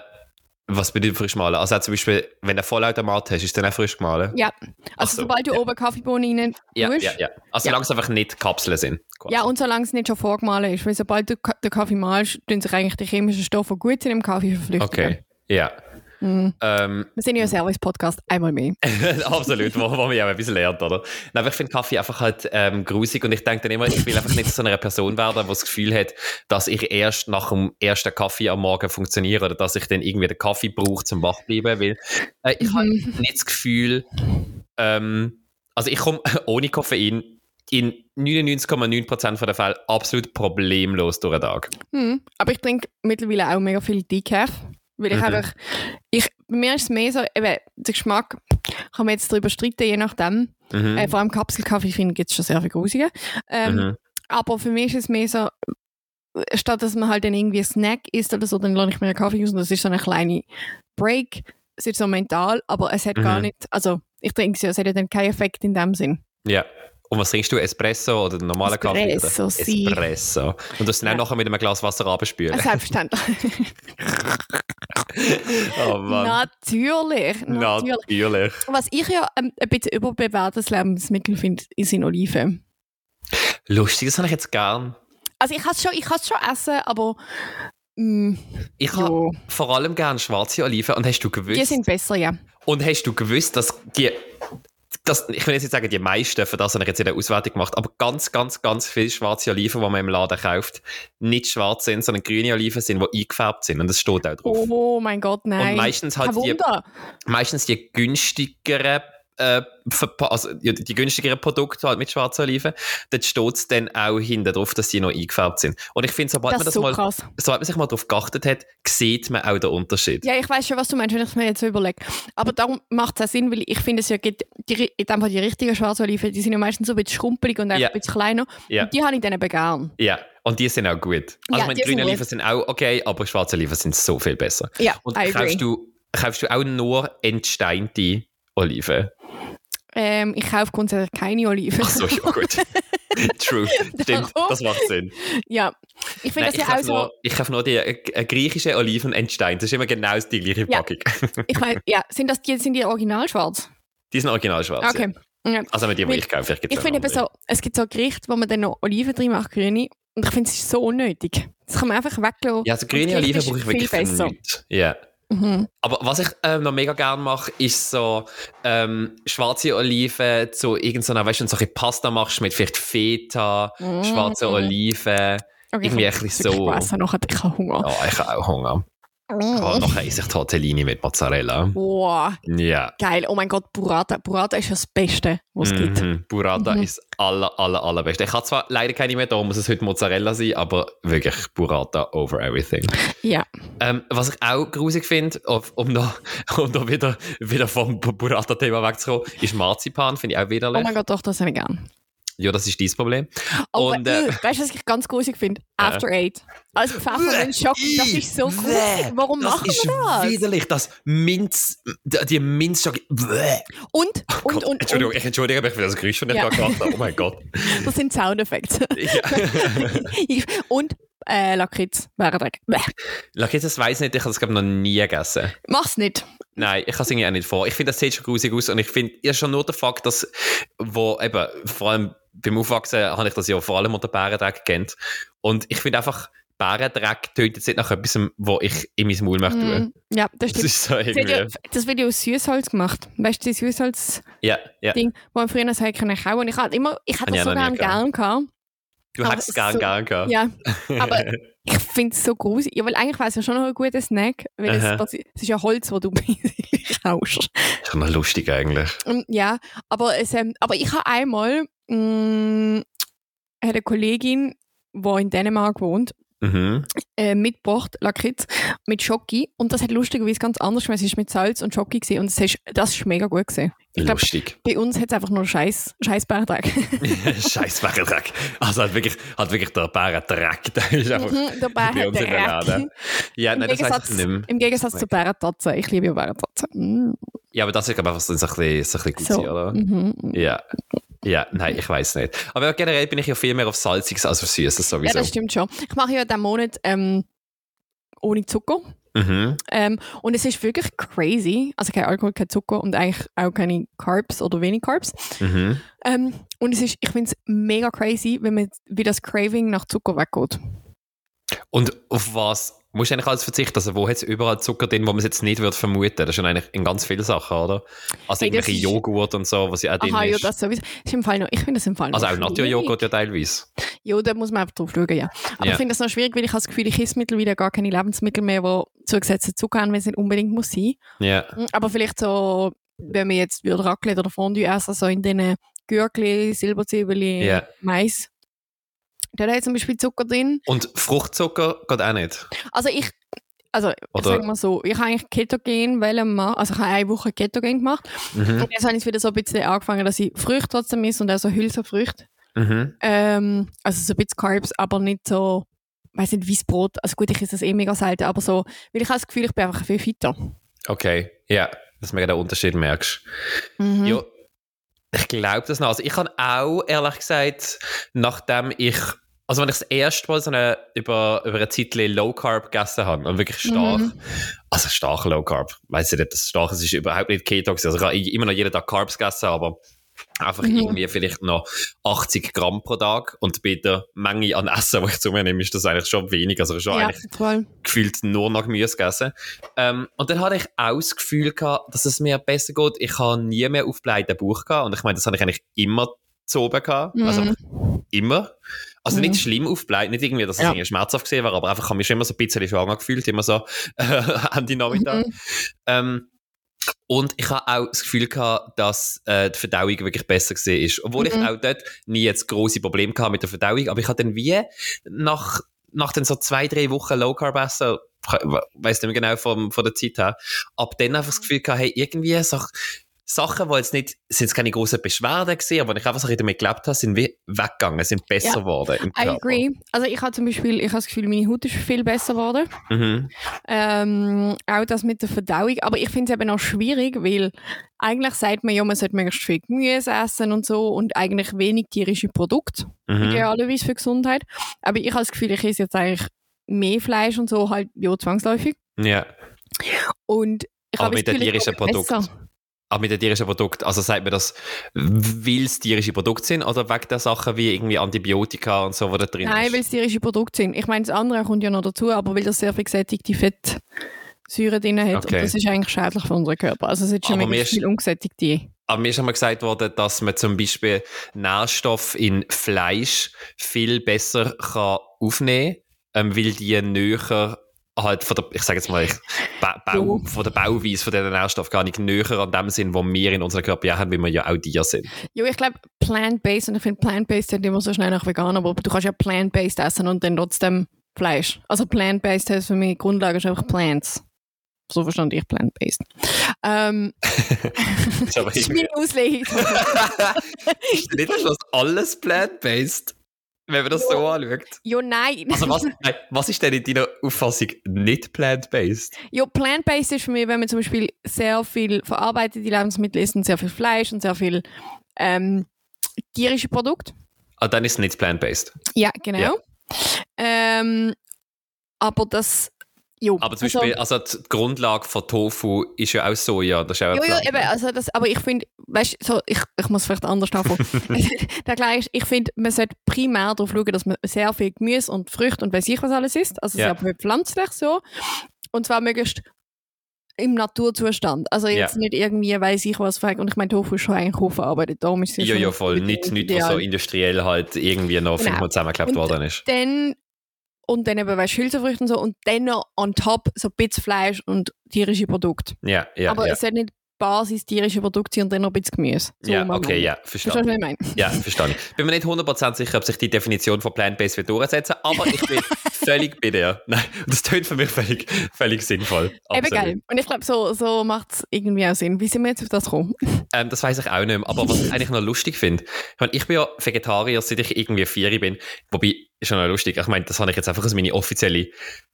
was bedeutet frisch mahlen? Also zum Beispiel, wenn du Vollautomat hast, ist dann auch frisch gemahlen? Ja, also so, sobald du ja. oben Kaffeebohnen rein ja, tust, ja, ja. Also Ja. solange es einfach nicht Kapseln sind. quasi. Ja, und solange es nicht schon vorgemahlen ist. Weil sobald du den Kaffee malst, tun sich eigentlich die chemischen Stoffe, die gut sind im Kaffee, verflüchtigen. Okay, ja. Mhm. Ähm, Wir sind ja ein Service-Podcast, einmal mehr. Absolut, wo, wo man ja auch etwas lernt, oder? Nein, aber ich finde Kaffee einfach halt ähm, grusig und ich denke dann immer, ich will einfach nicht zu so einer Person werden, die das Gefühl hat, dass ich erst nach dem ersten Kaffee am Morgen funktioniere oder dass ich dann irgendwie den Kaffee brauche zum Wachbleiben, weil äh, ich habe Mhm. nicht das Gefühl, ähm, also ich komme ohne Koffein in 99,9% der Fälle absolut problemlos durch den Tag. Hm. Aber ich trinke mittlerweile auch mega viel Decaf. Weil ich Mhm. einfach, ich, bei mir ist es mehr so, eben, der Geschmack, kann man jetzt darüber streiten, je nachdem. Mhm. Äh, vor allem Kapselkaffee, finde ich, es schon sehr viel Grusige. Ähm, mhm. Aber für mich ist es mehr so, statt dass man halt dann irgendwie einen Snack isst oder so, dann lade ich mir einen Kaffee aus und das ist so eine kleine Break. Es ist so mental, aber es hat gar Mhm. nicht, also ich denke, es hat ja dann keinen Effekt in dem Sinn. Ja. Und was trinkst du? Espresso oder normalen Kaffee? Espresso, sie. Espresso. Und das dann Ja. auch nachher mit einem Glas Wasser abspülen. Selbstverständlich. oh Mann. Natürlich. Natürlich. Natürlich. Was ich ja ähm, ein bisschen überbewertetes Lebensmittel finde, sind Oliven. Lustig, das habe ich jetzt gern. Also ich kann es schon, ich schon essen, aber mm, Ich ja, habe vor allem gern schwarze Oliven. Und hast du gewusst? die sind besser, ja. und hast du gewusst, dass die, dass, ich will jetzt nicht sagen, die meisten, für das habe ich jetzt in der Auswertung gemacht, aber ganz, ganz, ganz viele schwarze Oliven, die man im Laden kauft, nicht schwarz sind, sondern grüne Oliven sind, die eingefärbt sind. Und das steht auch drauf. Oh mein Gott, nein. Und meistens halt die, meistens die günstigeren äh, also die günstigeren Produkte halt mit schwarzen Oliven, dort steht es dann auch hinten drauf, dass sie noch eingefärbt sind. Und ich finde, sobald Das man das so mal, krass. sobald man sich mal darauf geachtet hat, sieht man auch den Unterschied. Ja, ich weiß schon, was du meinst, wenn ich mir jetzt so überlege. Aber darum macht es auch Sinn, weil ich finde, es ja gibt die, in dem Fall die richtigen Schwarzoliven, die sind ja meistens so ein bisschen schrumpelig und auch Ja. ein bisschen kleiner. Ja. Und die habe ich dann eben gern. Ja, und die sind auch gut. Also Ja, meine die grünen. Oliven sind auch okay, aber schwarze Oliven sind so viel besser. Ja, Und I agree. kaufst du, kaufst du auch nur entsteinte Oliven? Ähm, ich kaufe grundsätzlich keine Oliven. Ach so, ja gut. True. Stimmt, das macht Sinn. Ja, ich finde das ich ja auch kaufe so. nur, ich kaufe nur die äh, äh, griechische Oliven entsteint. Das ist immer genau die gleiche Ja. Packung. Ich meine, ja, sind das die, sind die original schwarz? Die sind original schwarz. Okay. Ja. Ja. Also mit die, die Weil ich kaufe, Ich auch finde eben so, es gibt so Gerichte, wo man dann noch Oliven drin macht, grüne. Und ich finde, es ist so unnötig. Das kann man einfach weglassen. Ja, also grüne Oliven brauche ich viel wirklich für besser. Ja. Mhm. Aber was ich ähm, noch mega gerne mache, ist so ähm, schwarze Oliven zu irgendeiner, weißt du, wenn du so ein bisschen Pasta machst mit vielleicht Feta, Mm. schwarze Oliven. Okay, Irgendwie ich ein bisschen so. wirklich Spaß, nachher ich habe Hunger. Ja, ich habe auch Hunger. Oh, nachher esse ich Tortellini mit Mozzarella. Wow, Ja. geil. Oh mein Gott, Burrata. Burrata ist das Beste, was es gibt. Mhm. Burrata Mhm. ist aller, aller, allerbeste. Ich habe zwar leider keine mehr, da muss es heute Mozzarella sein, aber wirklich Burrata over everything. Ja. Ähm, was ich auch grusig finde, um noch, um noch wieder, wieder vom Bu- Burrata-Thema wegzukommen, ist Marzipan, finde ich auch Oh widerlich. mein Gott, doch, das habe ich gern. Ja, das ist dein Problem. Oh, Und, äh, äh, weißt du, was ich ganz grusig finde? After Eight. Als Pfeffer und Schock, das ist so grusig. Warum das machen ist wir das? widerlich, das Minz, die. Bäh. Und, und, Oh Gott, und, Entschuldigung, und, ich entschuldige mich für das Geräusch, das ich Ja. gemacht habe. Oh mein Gott. das sind Soundeffekte. Ja. und äh, Lakritz, wäre. Bäh. Lakritz, das weiss ich nicht, ich habe das glaube noch nie gegessen. Mach's nicht. Nein, ich kann es irgendwie auch nicht vor. Ich finde, das sieht schon grusig aus und ich finde, ja schon nur der Fakt, dass, wo eben, vor allem beim Aufwachsen habe ich das ja vor allem unter Bärendreck kennt. Und ich finde einfach, Bärendreck tönt jetzt nicht nach etwas, wo ich in mein Maul möchte tun. Mm, ja, das Das stimmt. ist so Das wird, ja, irgendwie. das ja aus Süßholz gemacht. Weißt du, die Süßholz-Ding, Ja, ja. wo man früher sagen können, kauen. Und ich hatte immer, ich hatte das so noch gern gehabt. Du hättest es gern, so- gern gehabt. Ja, aber ich finde es so grusig. Ja, weil eigentlich wäre es ja schon noch ein guter Snack, weil es, Aha. es ist ja Holz, wo du kaust. Ist schon noch lustig eigentlich. Ja, aber, es, ähm, aber ich habe einmal mh, hat eine Kollegin, die in Dänemark wohnt, Mhm. äh, mitgebracht, Lakritz, mit Schoki. Und das hat lustigerweise ganz anders gemacht. Es ist mit Salz und Schoki gewesen. Und das ist, das ist mega gut gewesen. Ich glaube, Lustig. bei uns hat es einfach nur Scheiß, Scheiß Bärtag. Scheiß Bärendreck. Also hat wirklich, hat wirklich der Bärendreck. Der ist einfach Mhm, der Bär bei uns in der. Laden. Ja, Im nein, das ich nicht mehr. Im Gegensatz zu Bärentatze. Ich liebe ja Bärentatze. Mm. Ja, aber das ist glaube ich einfach so ein bisschen, so ein bisschen gut, So. oder? Mhm. Ja. Ja, nein, ich weiß nicht. Aber generell bin ich ja viel mehr auf Salziges als auf Süßes Ja, sowieso. das stimmt schon. Ich mache ja diesen Monat ähm, ohne Zucker. mhm. Ähm, und es ist wirklich crazy. Also kein Alkohol, kein Zucker und eigentlich auch keine Carbs oder wenig Carbs. Mhm. Ähm, und es ist, ich finde es mega crazy, wenn man wie das Craving nach Zucker weggeht. Und auf was musst eigentlich alles verzichten? Also wo hat es überall Zucker drin, wo man es jetzt nicht würde vermuten? Das ist schon eigentlich in ganz vielen Sachen, oder? Also Hey, das irgendwelche ist- Joghurt und so, was ja auch drin Aha, ja, ist. das sowieso. Ist im Fall noch, ich finde das im Fall noch also auch. Naturjoghurt ja teilweise. Ja, da muss man einfach drauf schauen, ja. Aber Ja. ich finde das noch schwierig, weil ich habe das Gefühl, ich esse mittlerweile gar keine Lebensmittel mehr, die zugesetzten Zucker haben, wenn es nicht unbedingt muss sein. Ja. Mm, Aber vielleicht so, wenn wir jetzt würde Raclette oder Fondue essen, so in diesen Gürkli, Silberzwiebeln, Ja. Mais. Da hat zum Beispiel Zucker drin. Und Fruchtzucker geht auch nicht. Also ich, also ich Oder- sag mal so, ich habe eigentlich Ketogen machen, also ich habe eine Woche Ketogen gemacht. Mhm. Und jetzt habe ich wieder so ein bisschen angefangen, dass ich Früchte trotzdem esse und auch so Hülsenfrüchte. Mhm. Ähm, also so ein bisschen Carbs, aber nicht so, weiß nicht, wie Brot. Also gut, ich esse das eh mega selten, aber so, weil ich habe das Gefühl, ich bin einfach viel fitter. Okay, ja, dass du mega den Unterschied merkst. Mhm. Ja, ich glaube das noch. Also ich habe auch, ehrlich gesagt, nachdem ich, also wenn ich das erste Mal so eine, über, über eine Zeit Low Carb gegessen habe und wirklich stark, Mhm. also stark Low Carb, weiß ich nicht, das stark ist, ist überhaupt nicht Keto gewesen. Also ich habe immer noch jeden Tag Carbs gegessen, aber einfach Mhm. irgendwie vielleicht noch 80 Gramm pro Tag und bei der Menge an Essen, die ich zu mir nehme, ist das eigentlich schon wenig, also schon ja, eigentlich voll. gefühlt nur noch Gemüse gegessen. Ähm, und dann hatte ich auch das Gefühl gehabt, dass es mir besser geht. Ich habe nie mehr aufblähten Bauch gehabt. Und ich meine, das habe ich eigentlich immer zu oben gehabt. Mhm. Also immer. Also Mhm. nicht schlimm aufbläht, nicht irgendwie, dass es Ja. irgendwie schmerzhaft gesehen war, aber einfach habe mich schon immer so ein bisschen schwanger gefühlt, immer so äh, Ende Nachmittag. Mhm. Ähm, Und ich habe auch das Gefühl gehabt, dass äh, die Verdauung wirklich besser gesehen ist. Obwohl ich Mhm. auch dort nie jetzt große Probleme gehabt mit der Verdauung, aber ich habe dann wie nach, nach den so zwei, drei Wochen Low Carb essen, ich weiss nicht mehr genau vom, von der Zeit her, ab dann einfach das Gefühl gehabt, hey, irgendwie so, Sachen, die jetzt nicht, sind jetzt keine großen Beschwerden gesehen, aber ich einfach so damit gelebt habe, sind weggegangen, sind besser Ja. geworden im I agree. Also ich habe zum Beispiel, ich habe das Gefühl, meine Haut ist viel besser geworden. Mhm. Ähm, auch das mit der Verdauung. Aber ich finde es eben auch schwierig, weil eigentlich sagt man ja, man sollte möglichst viel Gemüse essen und so und eigentlich wenig tierische Produkte, Mhm. idealerweise für Gesundheit. Aber ich habe das Gefühl, ich esse jetzt eigentlich mehr Fleisch und so, halt ja zwangsläufig. Ja. Und ich Aber habe mit das den tierischen. Produkten. Aber mit den tierischen Produkten, also sagt man das, weil es tierische Produkte sind oder wegen der Sachen wie irgendwie Antibiotika und so, die da drin Nein, ist? weil es tierische Produkte sind. Ich meine, das andere kommt ja noch dazu, aber weil das sehr viel gesättigte Fettsäuren drin hat. Okay. Und das ist eigentlich schädlich für unseren Körper. Also es hat schon Aber mir mega ist- viel ungesättigte. Aber mir ist einmal gesagt worden, dass man zum Beispiel Nährstoff in Fleisch viel besser kann aufnehmen kann, ähm, weil die näher halt von der, ich sage jetzt mal, ba Bau, Ja. von der Bauweise von diesen Nährstoffen gar nicht näher an dem sind, wo wir in unserem Körper ja haben, weil wir ja auch Tiere sind. Ja, ich glaube, plant-based, und ich finde plant-based sind immer so schnell nach vegan, aber du kannst ja plant-based essen und dann trotzdem Fleisch. Also plant-based heißt für mich, Grundlage ist einfach Plants. So verstand ich plant-based. Ähm, Das ist das meine Auslegung. am Schluss alles plant-based, wenn man das so anschaut. ja, nein. Also was, nein, was ist denn in deiner Auffassung nicht plant-based? Ja, plant-based ist für mich, wenn man zum Beispiel sehr viel verarbeitete Lebensmittel isst und sehr viel Fleisch und sehr viel ähm, tierische Produkte. Ah, dann ist es nicht plant-based. Ja, genau. Ja. Ähm, aber das. Jo, Aber zum also- Beispiel, also die Grundlage von Tofu ist ja auch Soja. Das ist auch Ja, ja, Pflanze. eben, also das, aber ich finde, weißt so, ich, ich muss vielleicht anders anfangen. Der gleich ist, ich finde, man sollte primär darauf schauen, dass man sehr viel Gemüse und Früchte und weiß ich was alles isst. Also Ja. sehr pflanzlich so. Und zwar möglichst im Naturzustand. Also jetzt Ja. nicht irgendwie, weiß ich was, und ich meine, Tofu ist schon eigentlich hochverarbeitet, darum ist es Ja, schon ja, voll. Nicht, nicht was so industriell halt irgendwie noch Genau. fünfmal zusammengeklebt Und- worden ist. Dann, und dann eben, weißt Hülsenfrüchte und so, und dann noch on top so ein bisschen Fleisch und tierische Produkte. Ja, ja, aber ja. es sollte nicht Basis tierische Produkte sein und dann noch ein bisschen Gemüse. So ja, okay, ja, Verstehst du, verstanden. was ich meine? Ja, verstanden. Bin mir nicht 100% sicher, ob sich die Definition von Plant-Based wird durchsetzen, aber ich bin völlig bei dir. Nein, das tönt für mich völlig, völlig sinnvoll. Eben Absolut. geil. Und ich glaube, so, so macht es irgendwie auch Sinn. Wie sind wir jetzt auf das gekommen? Ähm, das weiß ich auch nicht mehr. Aber was ich eigentlich noch lustig finde, ich, meine, ich bin ja Vegetarier, seit ich irgendwie vier bin. Wobei, ist schon noch lustig. Ich meine, das habe ich jetzt einfach als meine offizielle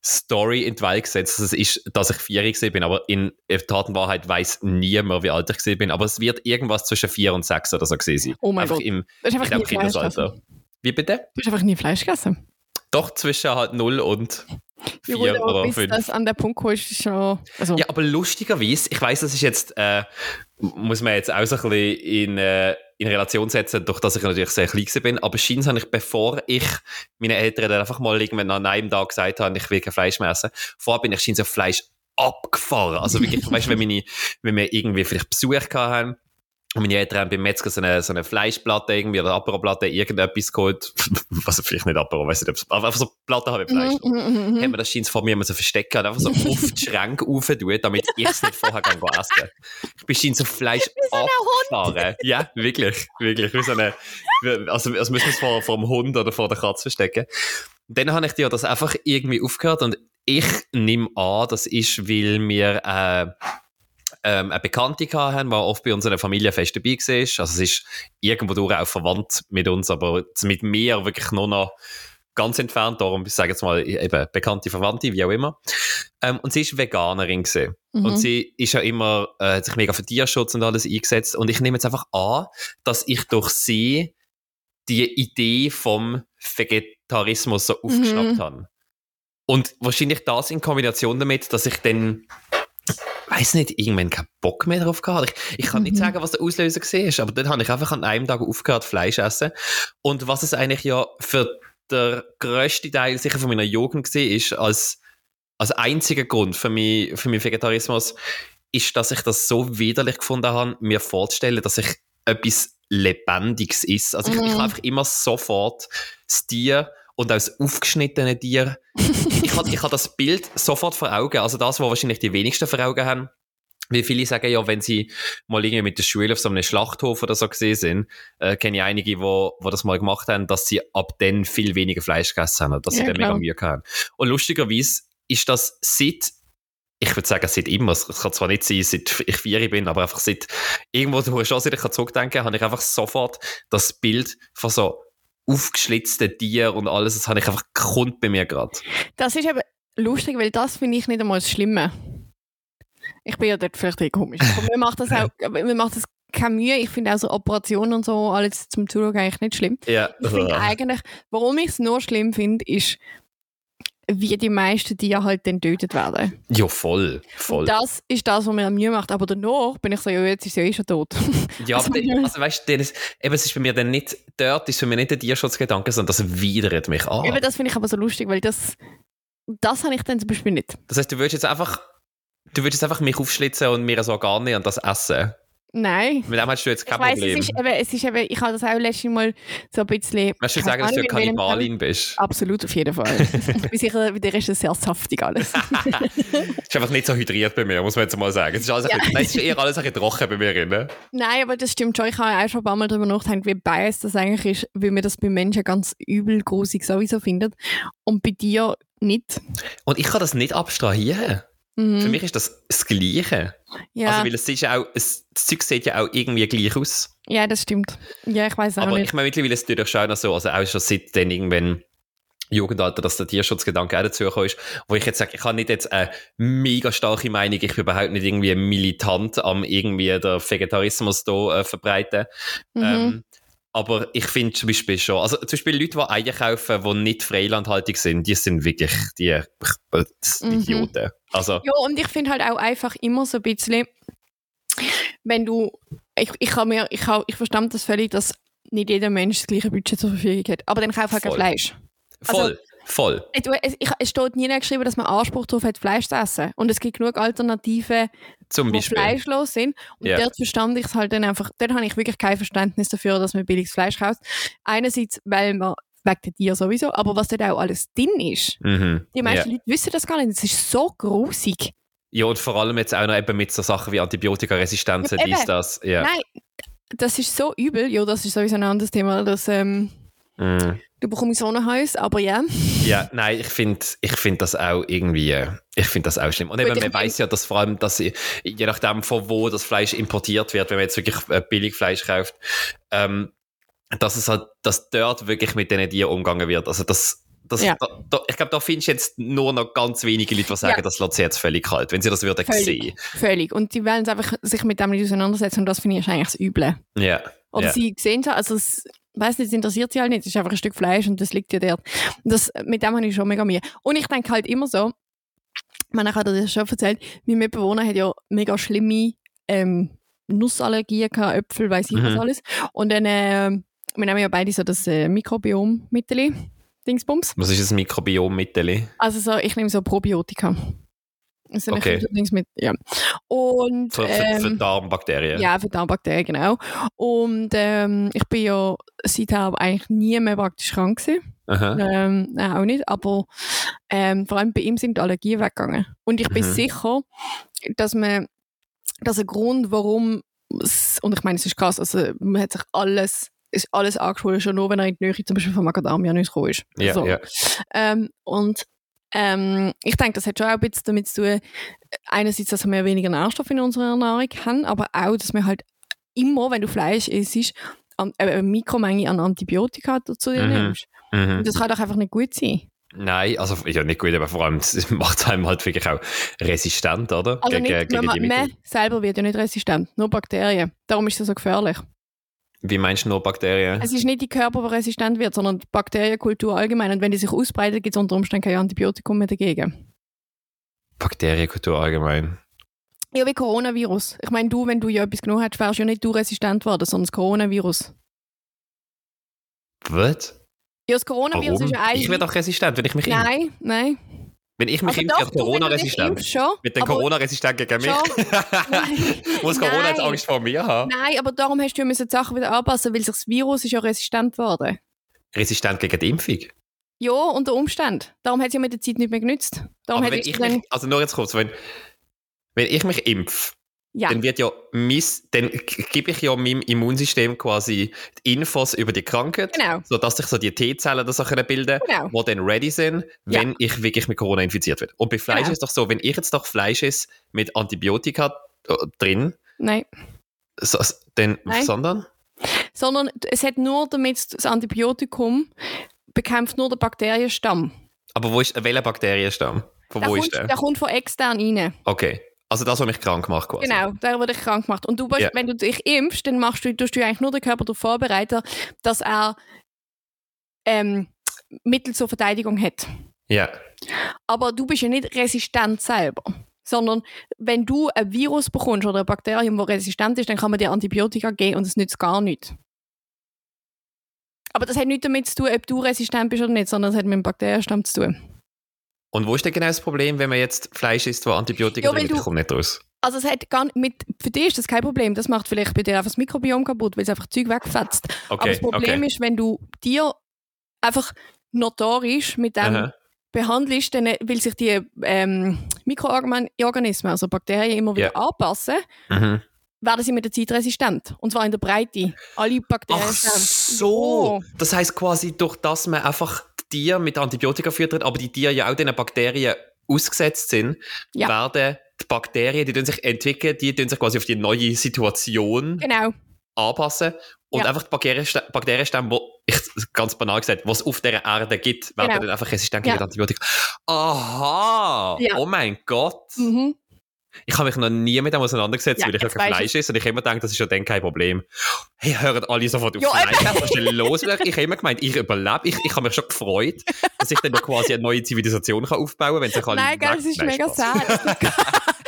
Story in die Welt gesetzt. Das ist, dass ich vier gewesen bin. Aber in Tat und Wahrheit weiß niemand, wie alt ich gewesen bin. Aber es wird irgendwas zwischen vier und sechs oder so gewesen sein. Oh mein einfach Gott. Im, in einfach nie Kindesalter. Wie bitte? Du hast einfach nie Fleisch gegessen. Doch zwischen halt null und Ja, vier gut, aber oder bis fünf. das an der Punkt kommst, ist schon... Also, Ja, aber lustigerweise, ich weiß, das ist jetzt, äh, muss man jetzt auch so ein bisschen in, äh, in Relation setzen, durch dass ich natürlich sehr klein bin, aber scheint habe ich, bevor ich meinen Eltern dann einfach mal irgendwann an einem Tag gesagt habe, ich will kein Fleisch mehr essen, vorher bin ich scheint auf Fleisch abgefahren. Also wirklich, weißt du, wenn, wenn wir irgendwie vielleicht Besuch haben, und meine Eltern haben beim Metzger so eine, so eine Fleischplatte irgendwie oder Apero-Platte irgendetwas geholt. Was vielleicht nicht Apero, weiß nicht, aber einfach so Platte habe mit Fleisch. Mhm, mhm. haben wir das scheint vor mir immer so verstecken und einfach so auf die Schränke rauf tun, damit ich es nicht vorher gehen essen Ich bin scheint so Fleisch abgefahren. Ja, wirklich, wirklich. Wie so eine, also, als müssen wir es vor, vor dem Hund oder vor der Katze verstecken. Und dann habe ich dir das einfach irgendwie aufgehört und ich nehme an, das ist, weil wir äh, ähm, eine Bekannte haben, die oft bei uns in der Familie fest dabei war. Also es ist irgendwo durch auch verwandt mit uns, aber mit mir wirklich nur noch ganz entfernt, darum, ich sage jetzt mal, eben bekannte Verwandte, wie auch immer. Ähm, und sie ist Veganerin gewesen. Mhm. Und sie ist ja immer, äh, hat sich mega für Tierschutz und alles eingesetzt. Und ich nehme jetzt einfach an, dass ich durch sie die Idee vom Vegetarismus so aufgeschnappt habe. Und wahrscheinlich das in Kombination damit, dass ich dann, weiß nicht, irgendwann keinen Bock mehr drauf gehabt. Ich, ich kann nicht Mhm. sagen, was der Auslöser war, aber dann habe ich einfach an einem Tag aufgehört, Fleisch zu essen. Und was es eigentlich ja für der grösste Teil sicher von meiner Jugend gesehen ist, als, als einziger Grund für, mich, für meinen Vegetarismus, ist, dass ich das so widerlich gefunden habe, mir vorzustellen, dass ich etwas Lebendiges ist. Also ich, ich Mhm. habe einfach immer sofort das Tier und auch das aufgeschnittene Tier. ich habe ich hab das Bild sofort vor Augen. Also das, was wahrscheinlich die wenigsten vor Augen haben, Wie viele sagen ja, wenn sie mal irgendwie mit der Schule auf so einem Schlachthof oder so gesehen sind, äh, kenne ich einige, wo, wo das mal gemacht haben, dass sie ab dann viel weniger Fleisch gegessen haben, dass sie Ja, dann klar. mega Mühe haben. Und lustigerweise ist das seit, ich würde sagen, seit immer, es kann zwar nicht sein, seit ich vier bin, aber einfach seit irgendwo durch schon, seit ich kann zurückdenken habe ich einfach sofort das Bild von so aufgeschlitzten Tieren und alles, das habe ich einfach kommt bei mir gerade. Das ist eben lustig, weil das finde ich nicht einmal das Schlimme. Ich bin ja dort vielleicht eh komisch. Aber mir macht das auch, mir macht das keine Mühe. Ich finde auch so Operationen und so alles zum Zuschauen eigentlich nicht schlimm. Ja. Ich finde eigentlich, warum ich es nur schlimm finde, ist, wie die meisten Tiere halt dann getötet werden. Ja, voll, voll. Das ist das, was mir am Mühe macht. Aber danach bin ich so, ja, jetzt ist sie ja eh schon tot. Ja, Also, aber dann- also weißt du, eben, es ist bei mir dann nicht, dort ist für mich nicht der Tierschutzgedanke, sondern das widert mich an. Eben, das finde ich aber so lustig, weil das, das habe ich dann zum Beispiel nicht. Das heißt, du würdest jetzt einfach, du würdest jetzt einfach mich aufschlitzen und mir so gar nicht und das essen. Nein. Mit dem hast du jetzt Ich kein weiss, Problem. es ist, eben, es ist eben, ich habe das auch letztes Mal so ein bisschen... Weißt du sagen, dass du eine Kannibalin bist? Absolut, auf jeden Fall. ich bin sicher, bei dir ist es sehr saftig alles. ist einfach nicht so hydriert bei mir, muss man jetzt mal sagen. Es ist, alles ein Ja. bisschen, nein, es ist eher alles ein bisschen trocken bei mir. Ne? Nein, aber das stimmt schon. Ich habe auch schon ein paar Mal darüber nachgedacht, wie biased das eigentlich ist, weil man das bei Menschen ganz übel grusig sowieso findet. Und bei dir nicht. Und ich kann das nicht abstrahieren. Mhm. Für mich ist das das Gleiche. ja. Also, weil es ist ja auch, es, das Zeug sieht ja auch irgendwie gleich aus. ja, das stimmt. Ja, ich weiß auch Aber nicht. ich meine, mittlerweile ist es natürlich schon so, also auch schon seit dann irgendwann Jugendalter, dass der Tierschutzgedanke auch dazu ist, wo ich jetzt sage, ich habe nicht jetzt eine mega starke Meinung, ich bin überhaupt nicht irgendwie militant am irgendwie der Vegetarismus da äh, verbreiten. Mhm. Ähm, aber ich finde zum Beispiel schon, also zum Beispiel Leute, die Eier kaufen, die nicht freilandhaltig sind, die sind wirklich die, die Mhm. Idioten. Also, Ja, und ich finde halt auch einfach immer so ein bisschen, wenn du, ich, ich, kann mir, ich, kann, ich verstand das völlig, dass nicht jeder Mensch das gleiche Budget zur Verfügung hat. Aber dann kauf halt kein. Fleisch. voll, also- voll. Es, ich, es steht nie geschrieben, dass man Anspruch darauf hat, Fleisch zu essen. Und es gibt genug Alternativen, Zum die fleischlos sind. Und Ja. dort verstand ich es halt dann einfach, dort habe ich wirklich kein Verständnis dafür, dass man billiges Fleisch kauft. Einerseits, weil man wegen Tiere sowieso, aber was dort auch alles drin ist. Mhm. Die meisten ja. Leute wissen das gar nicht. Es ist so grusig. ja, und vor allem jetzt auch noch eben mit so Sachen wie Antibiotikaresistenzen, Ja, dies, das. Ja. Nein, das ist so übel. Ja, das ist sowieso ein anderes Thema. Das, ähm, Mhm. du bekommst so ein Haus, aber ja. Ja, nein, ich finde ich find das auch irgendwie, äh, ich finde das auch schlimm. Und eben, Gut, man weiß ja, dass vor allem, dass je nachdem, von wo das Fleisch importiert wird, wenn man jetzt wirklich äh, billig Fleisch kauft, ähm, dass es halt, dass dort wirklich mit diesen Tieren umgegangen wird. Also das, das, Ja. da, da, ich glaube, da findest du jetzt nur noch ganz wenige Leute, die sagen, Ja. das lässt sich jetzt völlig kalt, wenn sie das würden Völlig. sehen. Völlig. Und die wollen einfach sich mit dem nicht auseinandersetzen und das finde ich eigentlich das Üble. Ja. Oder ja. sie sehen es, also es, weiss nicht, es interessiert sie halt nicht. Es ist einfach ein Stück Fleisch und das liegt ja dort. Das, mit dem habe ich schon mega Mühe. Und ich denke halt immer so, habe dir das schon erzählt, mein Mitbewohner hat ja mega schlimme ähm, Nussallergien gehabt, Äpfel, weiß ich was Mhm. alles. Und dann, äh, wir nehmen ja beide so das äh, Mikrobiom-Mittel, Dingsbums. Was ist das Mikrobiom-Mittel? Also so, ich nehme so Probiotika. Das sind Okay. Dings mit, ja. Und, Für, für, für ähm, Darmbakterien? ja, für Darmbakterien, genau. Und ähm, ich bin ja seither eigentlich nie mehr praktisch krank gewesen. Aha. Ähm, nein, auch nicht, aber ähm, vor allem bei ihm sind die Allergien weggegangen. Und ich bin Mhm. sicher, dass man, dass ein Grund, warum, und ich meine, es ist krass, also man hat sich alles, ist alles angeschwollen, schon nur, wenn er in die Nähe zum Beispiel von Macadamia-Nuss gekommen ist. Ja, So. ja. Ähm, und ähm, ich denke, das hat schon auch ein bisschen damit zu tun, einerseits, dass wir weniger Nährstoffe in unserer Ernährung haben, aber auch, dass wir halt immer, wenn du Fleisch isst, äh, eine Mikromenge an Antibiotika dazu dir Mhm. nimmst. Mhm. Und das kann doch einfach nicht gut sein. Nein, also ja, nicht gut, aber vor allem es macht einem halt wirklich auch resistent, oder? Also gegen, nicht, gegen man, die Mittel. man selber wird ja nicht resistent, nur Bakterien. Darum ist das so gefährlich. Wie meinst du nur Bakterien? Es ist nicht die Körper, der resistent wird, sondern die Bakterienkultur allgemein. Und wenn die sich ausbreitet, gibt es unter Umständen kein Antibiotikum mehr dagegen. Bakterienkultur allgemein. Ja, wie Coronavirus. Ich meine, du, wenn du ja etwas genommen hast, wärst ja nicht du resistent geworden, sondern das Coronavirus. Was? Ja, das Coronavirus Warum? ist ja eigentlich... Ich werde doch resistent, wenn ich mich. Nein, nein. Wenn ich mich Also impfe, doch, Corona-resistent. impfst, schon. Mit den aber- Corona-resistent gegen mich. Muss Corona jetzt. Angst vor mir haben? Nein, aber darum hast du ja die Sachen wieder anpassen, weil sich das Virus ist ja resistent geworden. Resistent gegen die Impfung. Ja, unter Umständen. Darum hat es ja mit der Zeit nicht mehr genützt. Darum Aber wenn ich mich, also nur jetzt kurz, wenn, wenn ich mich impfe, Ja. dann wird ja mis, dann gebe ich ja meinem Immunsystem quasi die Infos über die Krankheit, Genau. sodass sich so die T-Zellen das können bilden Genau. die dann ready sind, wenn ich wirklich mit Corona infiziert werde. Und bei Fleisch Genau. ist es doch so, wenn ich jetzt doch Fleisch esse mit Antibiotika äh, drin, Nein. so, dann, Nein. sondern? Sondern es hat nur damit das Antibiotikum bekämpft nur den Bakterienstamm. Aber wo ist, welcher Bakterienstamm? Von Der wo kommt, ist der? der kommt von extern rein. Okay. Also das, was mich krank macht quasi. Genau, der wird dich krank gemacht. Und du, Ja. wenn du dich impfst, dann machst du, tust du eigentlich nur den Körper darauf vorbereiten, dass er ähm, Mittel zur Verteidigung hat. Ja. Aber du bist ja nicht resistent selber. Sondern wenn du ein Virus bekommst oder ein Bakterium, das resistent ist, dann kann man dir Antibiotika geben und es nützt gar nichts. Aber das hat nichts damit zu tun, ob du resistent bist oder nicht, sondern es hat mit dem Bakterienstamm zu tun. Und wo ist denn genau das Problem, wenn man jetzt Fleisch isst, wo Antibiotika Ja, drin ist? Komme nicht raus. Also es hat gar mit, für dich ist das kein Problem. Das macht vielleicht bei dir einfach das Mikrobiom kaputt, weil es einfach Zeug wegfetzt. Aber Okay, das Problem okay. ist, wenn du dir einfach notorisch mit dem Aha. behandelst, dann, weil sich die ähm, Mikroorganismen, also Bakterien, immer wieder Ja. anpassen, Mhm. werden sie mit der Zeit resistent. Und zwar in der Breite. Alle Bakterien Ach so. Ja. Das heißt quasi, durch das man einfach Tiere mit Antibiotika füttert, aber die Tiere ja auch diesen Bakterien ausgesetzt sind, Ja. werden die Bakterien, die sich entwickeln, die sich quasi auf die neue Situation Genau. anpassen und Ja. einfach die Bakteriensta- Bakterienstämme, wo ich ganz banal gesagt, was es auf der Erde gibt, werden Genau. dann einfach resistent gegen Ja. Antibiotika. Aha! Ja. Oh mein Gott! Mhm. Ich habe mich noch nie mit dem auseinandergesetzt, Ja, weil ich kein Fleisch esse und ich immer gedacht, das ist ja dann kein Problem. Hey, hören alle sofort auf Ja, Fleisch essen? Was ist denn los? Ich habe immer gemeint, ich überlebe. Ich, ich habe mich schon gefreut, dass ich dann quasi eine neue Zivilisation kann aufbauen kann, wenn sich alle Nein, gell, das ist Nein, mega sad.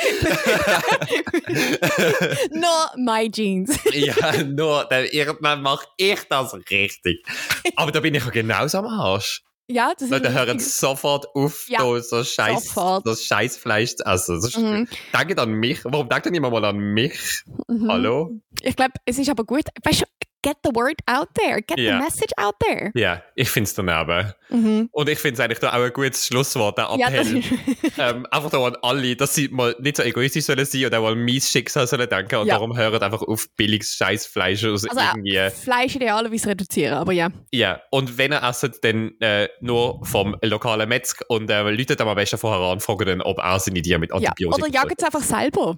Not my jeans. ja, nur, dann irgendwann mache ich das richtig. Aber da bin ich ja genauso am Arsch. Ja, das ist Leute hören sofort auf, Ja, da so scheiß, sofort. das scheiß Fleisch zu essen. Das Mhm. Denkt an mich. Warum denkt ihr niemand mal an mich? Mhm. Hallo? Ich glaube, es ist aber gut. Weißt du, get the word out there. Get Ja. the message out there. Ja, ich finde es daneben. Mhm. Und ich finde es eigentlich da auch ein gutes Schlusswort, der Ja, Appell. ist, ähm, einfach da an alle, dass sie mal nicht so egoistisch sollen sein und auch an mein Schicksal sollen denken und Ja. darum hören einfach auf billiges Scheißfleisch aus also irgendwie. äh, Fleisch idealerweise reduzieren, aber ja. Ja, und wenn ihr esset, dann äh, nur vom lokalen Metzg und äh, läutet am besten vorher an, fragen dann, ob er seine Tiere mit ja. Antibiotika Oder jagt es einfach selber.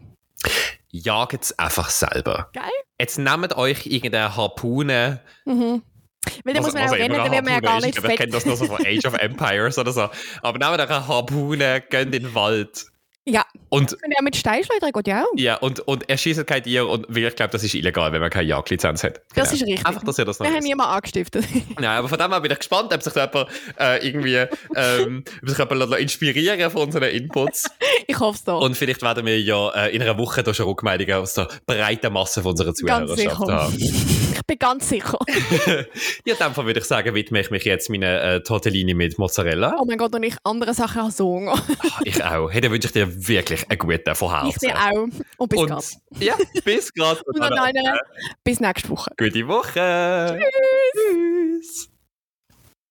Jagt es einfach selber. Geil. Jetzt nehmt euch irgendeine Harpune. Mhm. Weil dann muss man auch immer rennen, dann wird man ja gar ist. nicht Ich glaube, ich kenne fett. das nur so von Age of Empires oder so. Aber nehmt euch eine Harpune, geht in den Wald. Ja, Und können ja mit Steinschleudern geht ja auch. Ja, und, und er schießt kein Tier und weil ich glaube, das ist illegal, wenn man keine Jagdlizenz hat. Das Genau. ist richtig. Einfach, dass ihr das noch Wir haben niemanden angestiftet. Nein, aber von dem her bin ich gespannt, ob sich da jemand äh, irgendwie ähm, ob sich jemand inspirieren von unseren Inputs. ich hoffe es doch. Und vielleicht werden wir ja äh, in einer Woche da schon Rückmeldungen aus der breiten Masse von unserer Zuhörerschaft haben. Ich bin ganz sicher. Ja, in dem Fall würde ich sagen, widme ich mich jetzt meinen äh, Tortellini mit Mozzarella. Oh mein Gott, und ich andere Sachen als so Hunger. Ah, Ich auch. Hey, dann wünsche ich dir wirklich einen guten von Ich dir auch. Und bis Und grad. ja, bis gerade. Und dann eine, bis nächste Woche. Gute Woche. Tschüss.